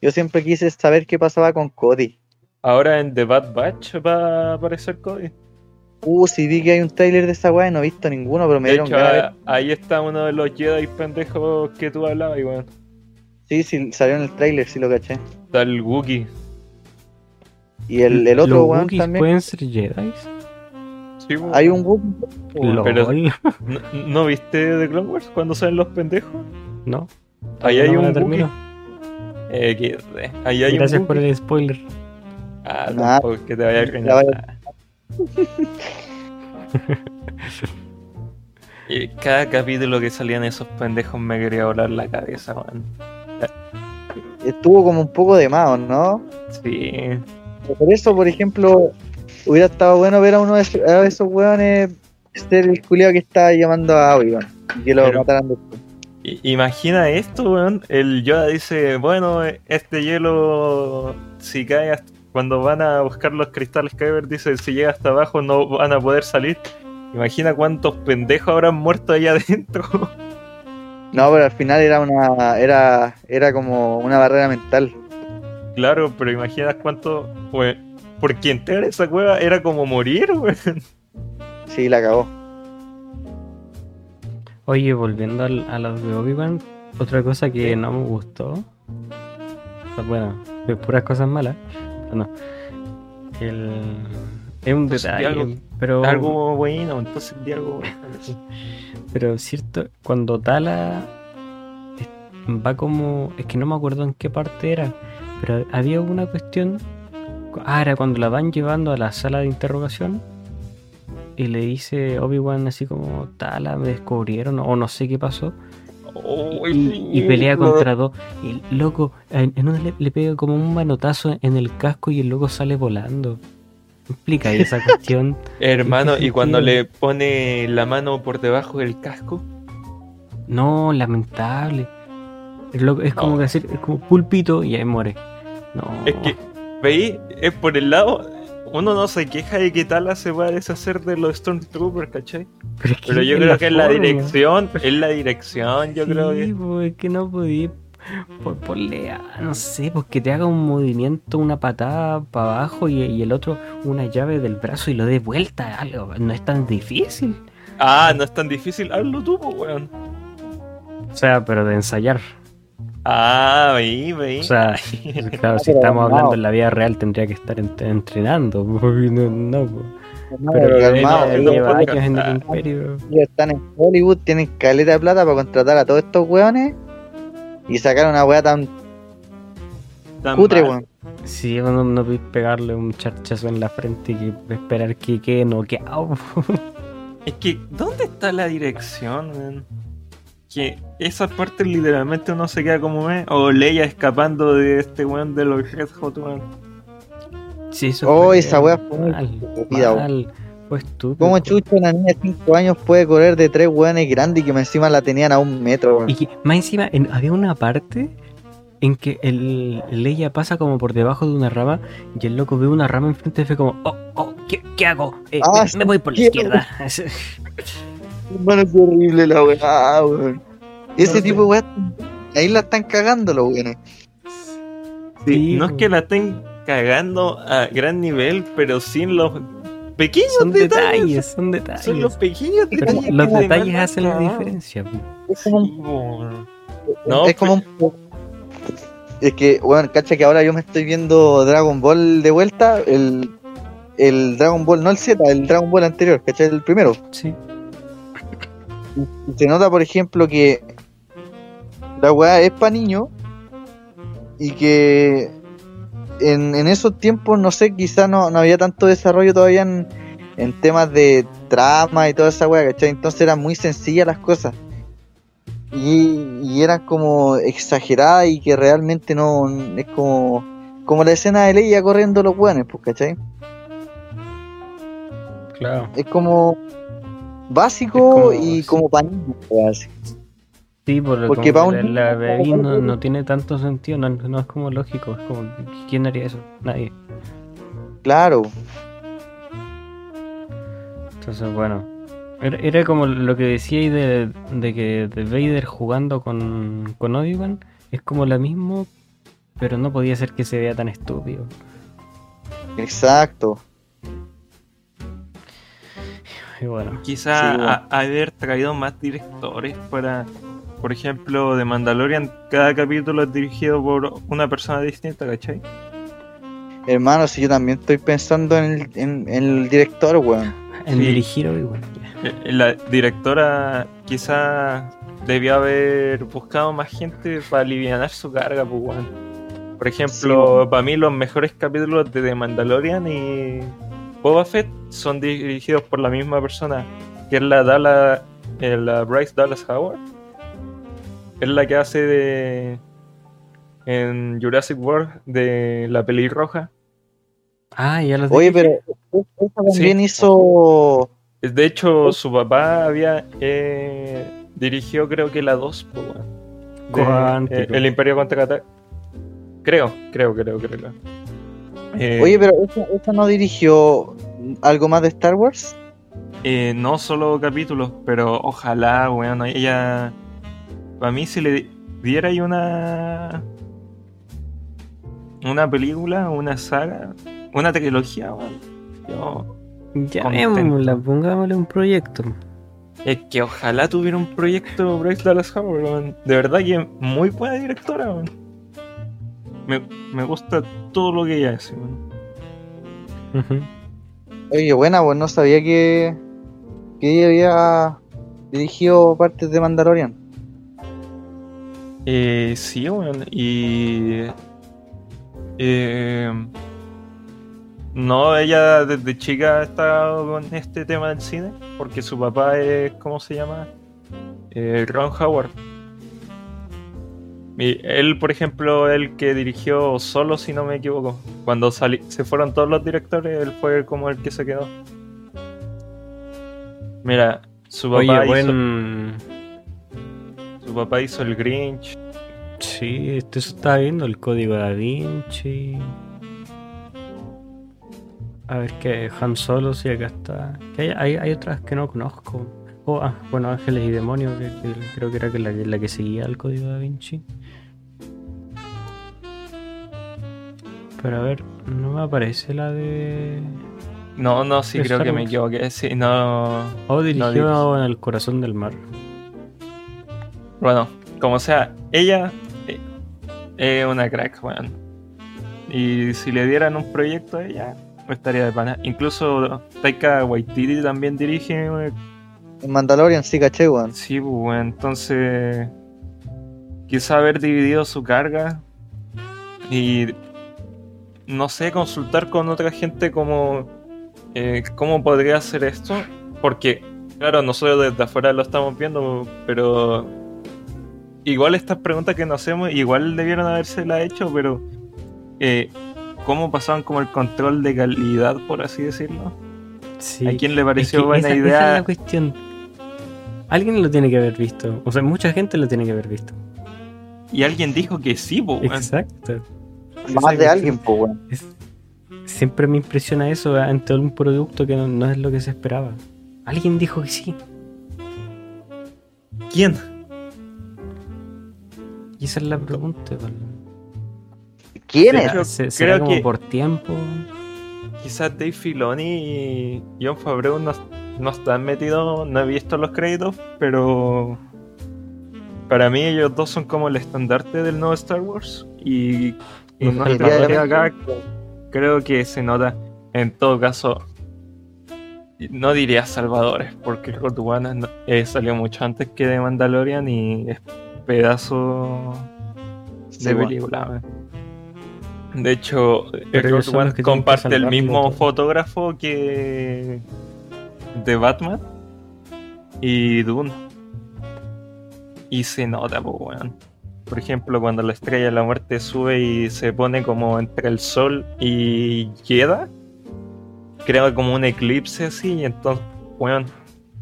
Yo siempre quise saber qué pasaba con Cody. Ahora en The Bad Batch va a aparecer Cody. Uh, sí vi que hay un trailer de esa weá y no he visto ninguno, pero me De dieron hecho, ganas de ver. a- ahí está uno de los Jedi pendejos que tú hablabas, weón. Sí, sí, salió en el trailer, sí lo caché. Está el Wookiee. Y el, el otro ¿Los weón también. pueden ser Jedi? Sí. Hay un Wookiee. pero-. ¿No, no viste The Clone Wars cuando salen los pendejos? No. Ahí hay No un. Wookiee. Ahí hay Gracias un por el spoiler. Ah, Ah, tampoco es que te vaya a vaya- Y cada capítulo que salían esos pendejos me quería volar la cabeza, weón. Estuvo como un poco de más, ¿no? Sí. Por eso, por ejemplo, hubiera estado bueno ver a uno de esos, a esos weones ser el culiao que estaba llamando a Obi-Wan y que lo Pero- mataran después. Imagina esto, weón. El Yoda dice, bueno, este hielo, si cae hasta- cuando van a buscar los cristales Kyber, dice, si llega hasta abajo no van a poder salir. Imagina cuántos pendejos habrán muerto ahí adentro. No, pero al final era una era era como una barrera mental. claro, pero imagina cuánto... weón, Porque entrar a esa cueva era como morir, weón. Sí, la cagó. Oye, volviendo al- a los de Obi-Wan, otra cosa que no me gustó. o sea, bueno, de puras cosas malas. Pero no. El, es un detalle, algo- pero, Algo bueno, entonces di algo bueno. pero cierto, cuando Tala va como. Es que no me acuerdo en qué parte era, pero había una cuestión. Ah, era cuando la van llevando a la sala de interrogación. Y le dice Obi-Wan así como, Tala, me descubrieron, o no sé qué pasó. y, y pelea contra dos. Y el loco, en, en uno le, le pega como un manotazo en el casco y el loco sale volando. ¿Me explica ahí esa cuestión? Hermano, ¿En qué y cuando le pone la mano por debajo del casco, No, lamentable. El loco- es como No. que hacer, es como pulpito y ahí muere. No. es que, ¿veis? Es por el lado. Uno no se queja de que Tala se va a deshacer de los Stormtroopers, ¿cachai? pero, Pero yo creo que es la dirección, es la dirección, yo Sí, creo que. pues, es que no podía por, ponle a- no sé, pues que te haga un movimiento, una patada para abajo y, y el otro una llave del brazo y lo dé vuelta. Algo, no es tan difícil. Ah, no es tan difícil, hazlo tú, pues, weón. O sea, pero de ensayar. Ah, veí, veí. O sea, claro, si estamos hablando en la vida real tendría que estar ent- entrenando. porque No, no, pues. No, pero calmado, lleva años en el Ah. imperio. están en Hollywood, tienen caleta de plata para contratar a todos estos weones y sacar una weá tan Tan cutre, weón. Sí, no, no podéis pegarle un charchazo en la frente y que esperar que quede noqueado. Es que, ¿dónde está la dirección, weón? Que esa parte literalmente uno se queda como me. O Leia escapando de este weón de los Red Hot, weón. Sí, eso Oh, fue esa wea fue muy mal, estúpida, weón. mal. Fue estúpido. ¿Cómo chucho una niña de 5 años puede correr de tres weones grandes y que encima la tenían a un metro, weón? Y que, más encima, en- había una parte en que el Leia pasa como por debajo de una rama y el loco ve una rama enfrente y fue como, oh, oh, ¿qué, qué hago? Eh, Ah, me, me voy por la izquierda. Hermano, qué horrible la weá, weón. Ese No tipo de weá, ahí la están cagando los weones. Sí, no es que la estén cagando a gran nivel, pero sin los pequeños son detalles. detalles, son detalles. Son los pequeños Pero detalles. los detalles hacen la diferencia. Es como Sí, un. No, es como un, Es que, bueno, cacha que ahora yo me estoy viendo Dragon Ball de vuelta, el, el Dragon Ball, no el Z, el Dragon Ball anterior, ¿cachai? El primero. Sí. Se nota, por ejemplo, que la weá es para niños y que en, en esos tiempos, no sé, quizá no, no había tanto desarrollo todavía en, en temas de trama y toda esa weá, ¿cachai? Entonces eran muy sencillas las cosas. Y, y eran como exageradas y que realmente no es como como la escena de Leia corriendo los weones, pues, ¿cachai? Claro. Es como básico como- y sí. como para weá, así. Sí, por, Porque como pa' que un la, la no, tiene tanto sentido, no, no es como lógico, es como, ¿quién haría eso? Nadie. Claro, Entonces, bueno, era, era como lo que decíais de, de que de Vader jugando con, con Obi-Wan, es como lo mismo, pero no podía ser que se vea tan estúpido. exacto. Y bueno, Quizá Sí, bueno. a- haber traído más directores para, por ejemplo, de Mandalorian, cada capítulo es dirigido por una persona distinta, ¿cachai? Hermano, si yo también estoy pensando en el, en, en el director, weón. en Sí. dirigir Obi-Wan. Eh, La directora quizá debió haber buscado más gente para aliviar su carga, pues, weón. Por ejemplo, weón. para mí los mejores capítulos de The Mandalorian y Boba Fett son dirigidos por la misma persona, que es la Dala, eh, la Bryce Dallas Howard. Es la que hace de en Jurassic World de la pelirroja. Ah, ya los Oye, pero esa también Sí. hizo. De hecho, su papá había eh, dirigió creo que la 2, pues, weón. De, eh, El Imperio contraataca. Creo, creo, creo, creo. Eh, Oye, pero esa no dirigió algo más de Star Wars. eh, no solo capítulos, pero ojalá, weón, ella. Para mí, si le diera ahí una. Una película, una saga, una trilogía, weón. Yo. Llamémosla, pongámosle un proyecto. Es que ojalá tuviera un proyecto Bryce Dallas Howard, weón. De verdad que es muy buena directora, weón. Me, me gusta todo lo que ella hace, weón. Ujú. Oye, buena, pues no sabía que, que ella había dirigido partes de Mandalorian. Eh, sí, weón. Y. eh, no, ella desde chica ha estado con este tema del cine. Porque su papá es. ¿Cómo se llama? Eh, Ron Howard. Y él, por ejemplo, el que dirigió solo, si no me equivoco. Cuando sali- se fueron todos los directores, él fue como el que se quedó. Mira, su papá, Oye, hizo, buen. su papá hizo el Grinch. Sí, esto eso estaba viendo, el código da Vinci. A ver qué, Han Solo, sí, acá está. Que hay, hay, hay otras que no conozco. Oh, ah, bueno, Ángeles y Demonios, que, que creo que era la, que- la que seguía el código da Vinci. Pero a ver, no me aparece la de. No, no, sí, creo Star que me equivoqué. Sí, no. Oh, dirigió dirigió. en el corazón del mar. Bueno, como sea, ella eh, es una crack, weón. Y si le dieran un proyecto a ella, estaría de pana. Incluso Taika Waititi también dirige. En Mandalorian sí caché, weón. Sí, pues, weón. Entonces, quizá haber dividido su carga y, no sé, consultar con otra gente como eh, cómo podría hacer esto. Porque, claro, nosotros desde afuera lo estamos viendo, pero igual estas preguntas que nos hacemos, igual debieron habérsela hecho, pero eh, ¿cómo pasaban como el control de calidad, por así decirlo? Sí. ¿A quién le Es pareció que buena esa, esa idea? es la cuestión. Alguien lo tiene que haber visto. O sea, mucha gente lo tiene que haber visto. Y alguien dijo que sí, weón. Exacto. Más de alguien, pues, weón. Es- siempre me impresiona eso ante un producto que no, no es lo que se esperaba. Alguien dijo que sí. ¿Quién? Y esa es la pregunta. ¿Quién es? hecho, Se- ¿Será creo como que- por tiempo? Quizás Dave Filoni y John Favreau no, no están metidos, no he visto los créditos, pero para mí ellos dos son como el estandarte del nuevo Star Wars y, y no Definitivamente, acá creo que se nota en todo caso no diría salvadores porque no- eh, salió mucho antes que de Mandalorian y es pedazo Sí, de película weón. de hecho que comparte el mismo todo. fotógrafo que de Batman y Dune y se nota po, weón por ejemplo, cuando la estrella de la muerte sube y se pone como entre el sol y queda, crea como un eclipse así, y entonces, weón,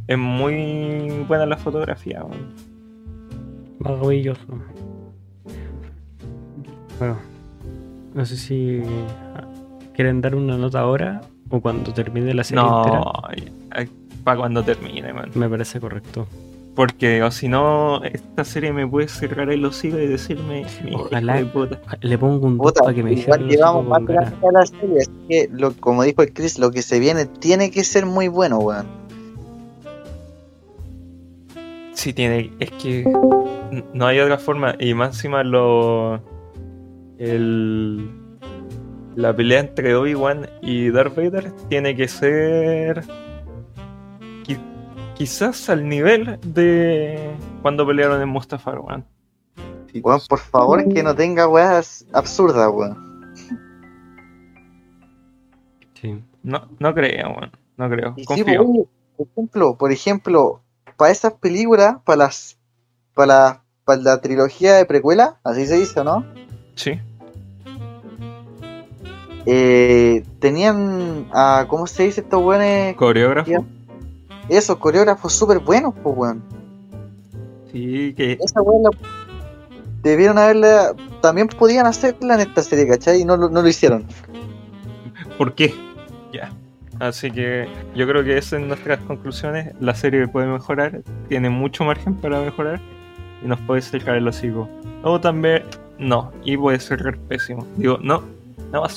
es muy buena la fotografía, weón. Maravilloso. Bueno, no sé si ah, quieren dar una nota ahora o cuando termine la serie entera. No, para cuando termine, man. Me parece correcto. Porque, o si no, esta serie me puede cerrar el hocico y decirme, Ojalá. de puta. Le pongo un 2 Puta, para que me igual llevamos más de la serie, así que, lo, como dijo el Chris, lo que se viene tiene que ser muy bueno, weón. Sí, tiene. Es que no hay otra forma. Y más encima lo. El. La pelea entre Obi-Wan y Darth Vader tiene que ser. Qui- quizás al nivel de cuando pelearon en Mustafar, weón. Weón, por favor, que no tenga weas absurdas, weón. Sí. No, no creo, weón. No creo. Y Confío. weón, por ejemplo, por ejemplo, para esas películas, para las, para la, para la trilogía de precuela, así se dice, ¿no? Sí. Eh, tenían, a, ¿cómo se dice estos weones? Coreógrafo. Esos coreógrafos súper buenos, pues, weón. Sí, que. Esa weón la- debieron haberla, también podían hacerla en esta serie, ¿cachai? Y no, lo- no lo hicieron. ¿Por qué? Ya. Así que yo creo que esas son nuestras conclusiones. La serie puede mejorar, tiene mucho margen para mejorar y nos puede cerrar el hocico. O también, no, y puede cerrar pésimo. Digo, no, no va a,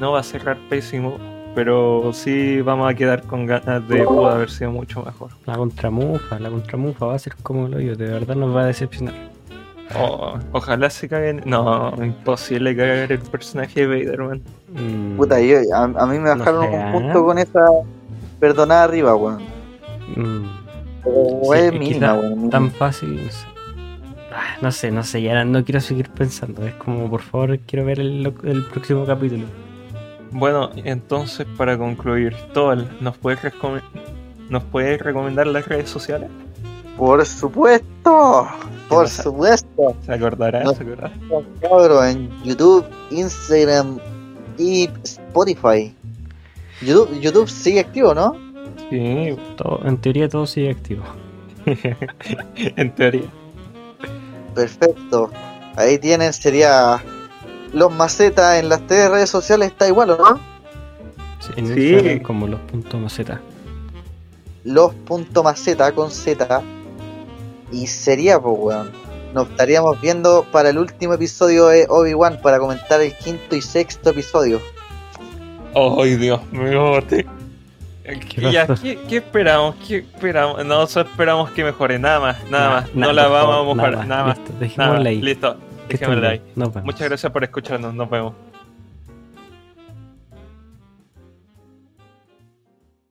no va a cerrar pésimo, pero sí vamos a quedar con ganas de pudo haber sido mucho mejor. La contramufa, la contramufa va a ser como el hoyo, de verdad nos va a decepcionar. O- ojalá se caguen. No, imposible cagar el personaje de Vader, man. Mm, Puta, yo, a, a mí me No bajaron sé, un ¿ah? punto con esa perdonada arriba, weón. mm, Pero Sí, es es que mínima, ta- weón. tan fácil, no sé. Ah, no sé, no sé, ya no quiero seguir pensando. Es como, por favor, quiero ver el, el próximo capítulo. Bueno, entonces para concluir, Tol, ¿nos puedes, recome- ¿nos puedes recomendar las redes sociales? Por supuesto, por pasa? supuesto. ¿Se acordará? ¿Se acordará? En YouTube, Instagram y Spotify. YouTube, YouTube sigue activo, ¿no? Sí, Todo, en teoría todo sigue activo. en teoría. Perfecto. Ahí tienen, sería los macetas en las tres redes sociales, está igual, ¿o no? Sí, en Sí. Instagram como los puntos maceta. Los punto maceta con Z. Y sería, pues, weón. Nos estaríamos viendo para el último episodio de Obi-Wan para comentar el quinto y sexto episodio. ¡Ay, Dios mío! te- ¿Qué Ya? ¿qué, qué esperamos? ¿Qué esperamos? No, solo esperamos que mejore, nada más, nada más. No nada, la vamos a mojar, nada más. Listo, Nada. Listo, Que. Muchas gracias por escucharnos, nos vemos.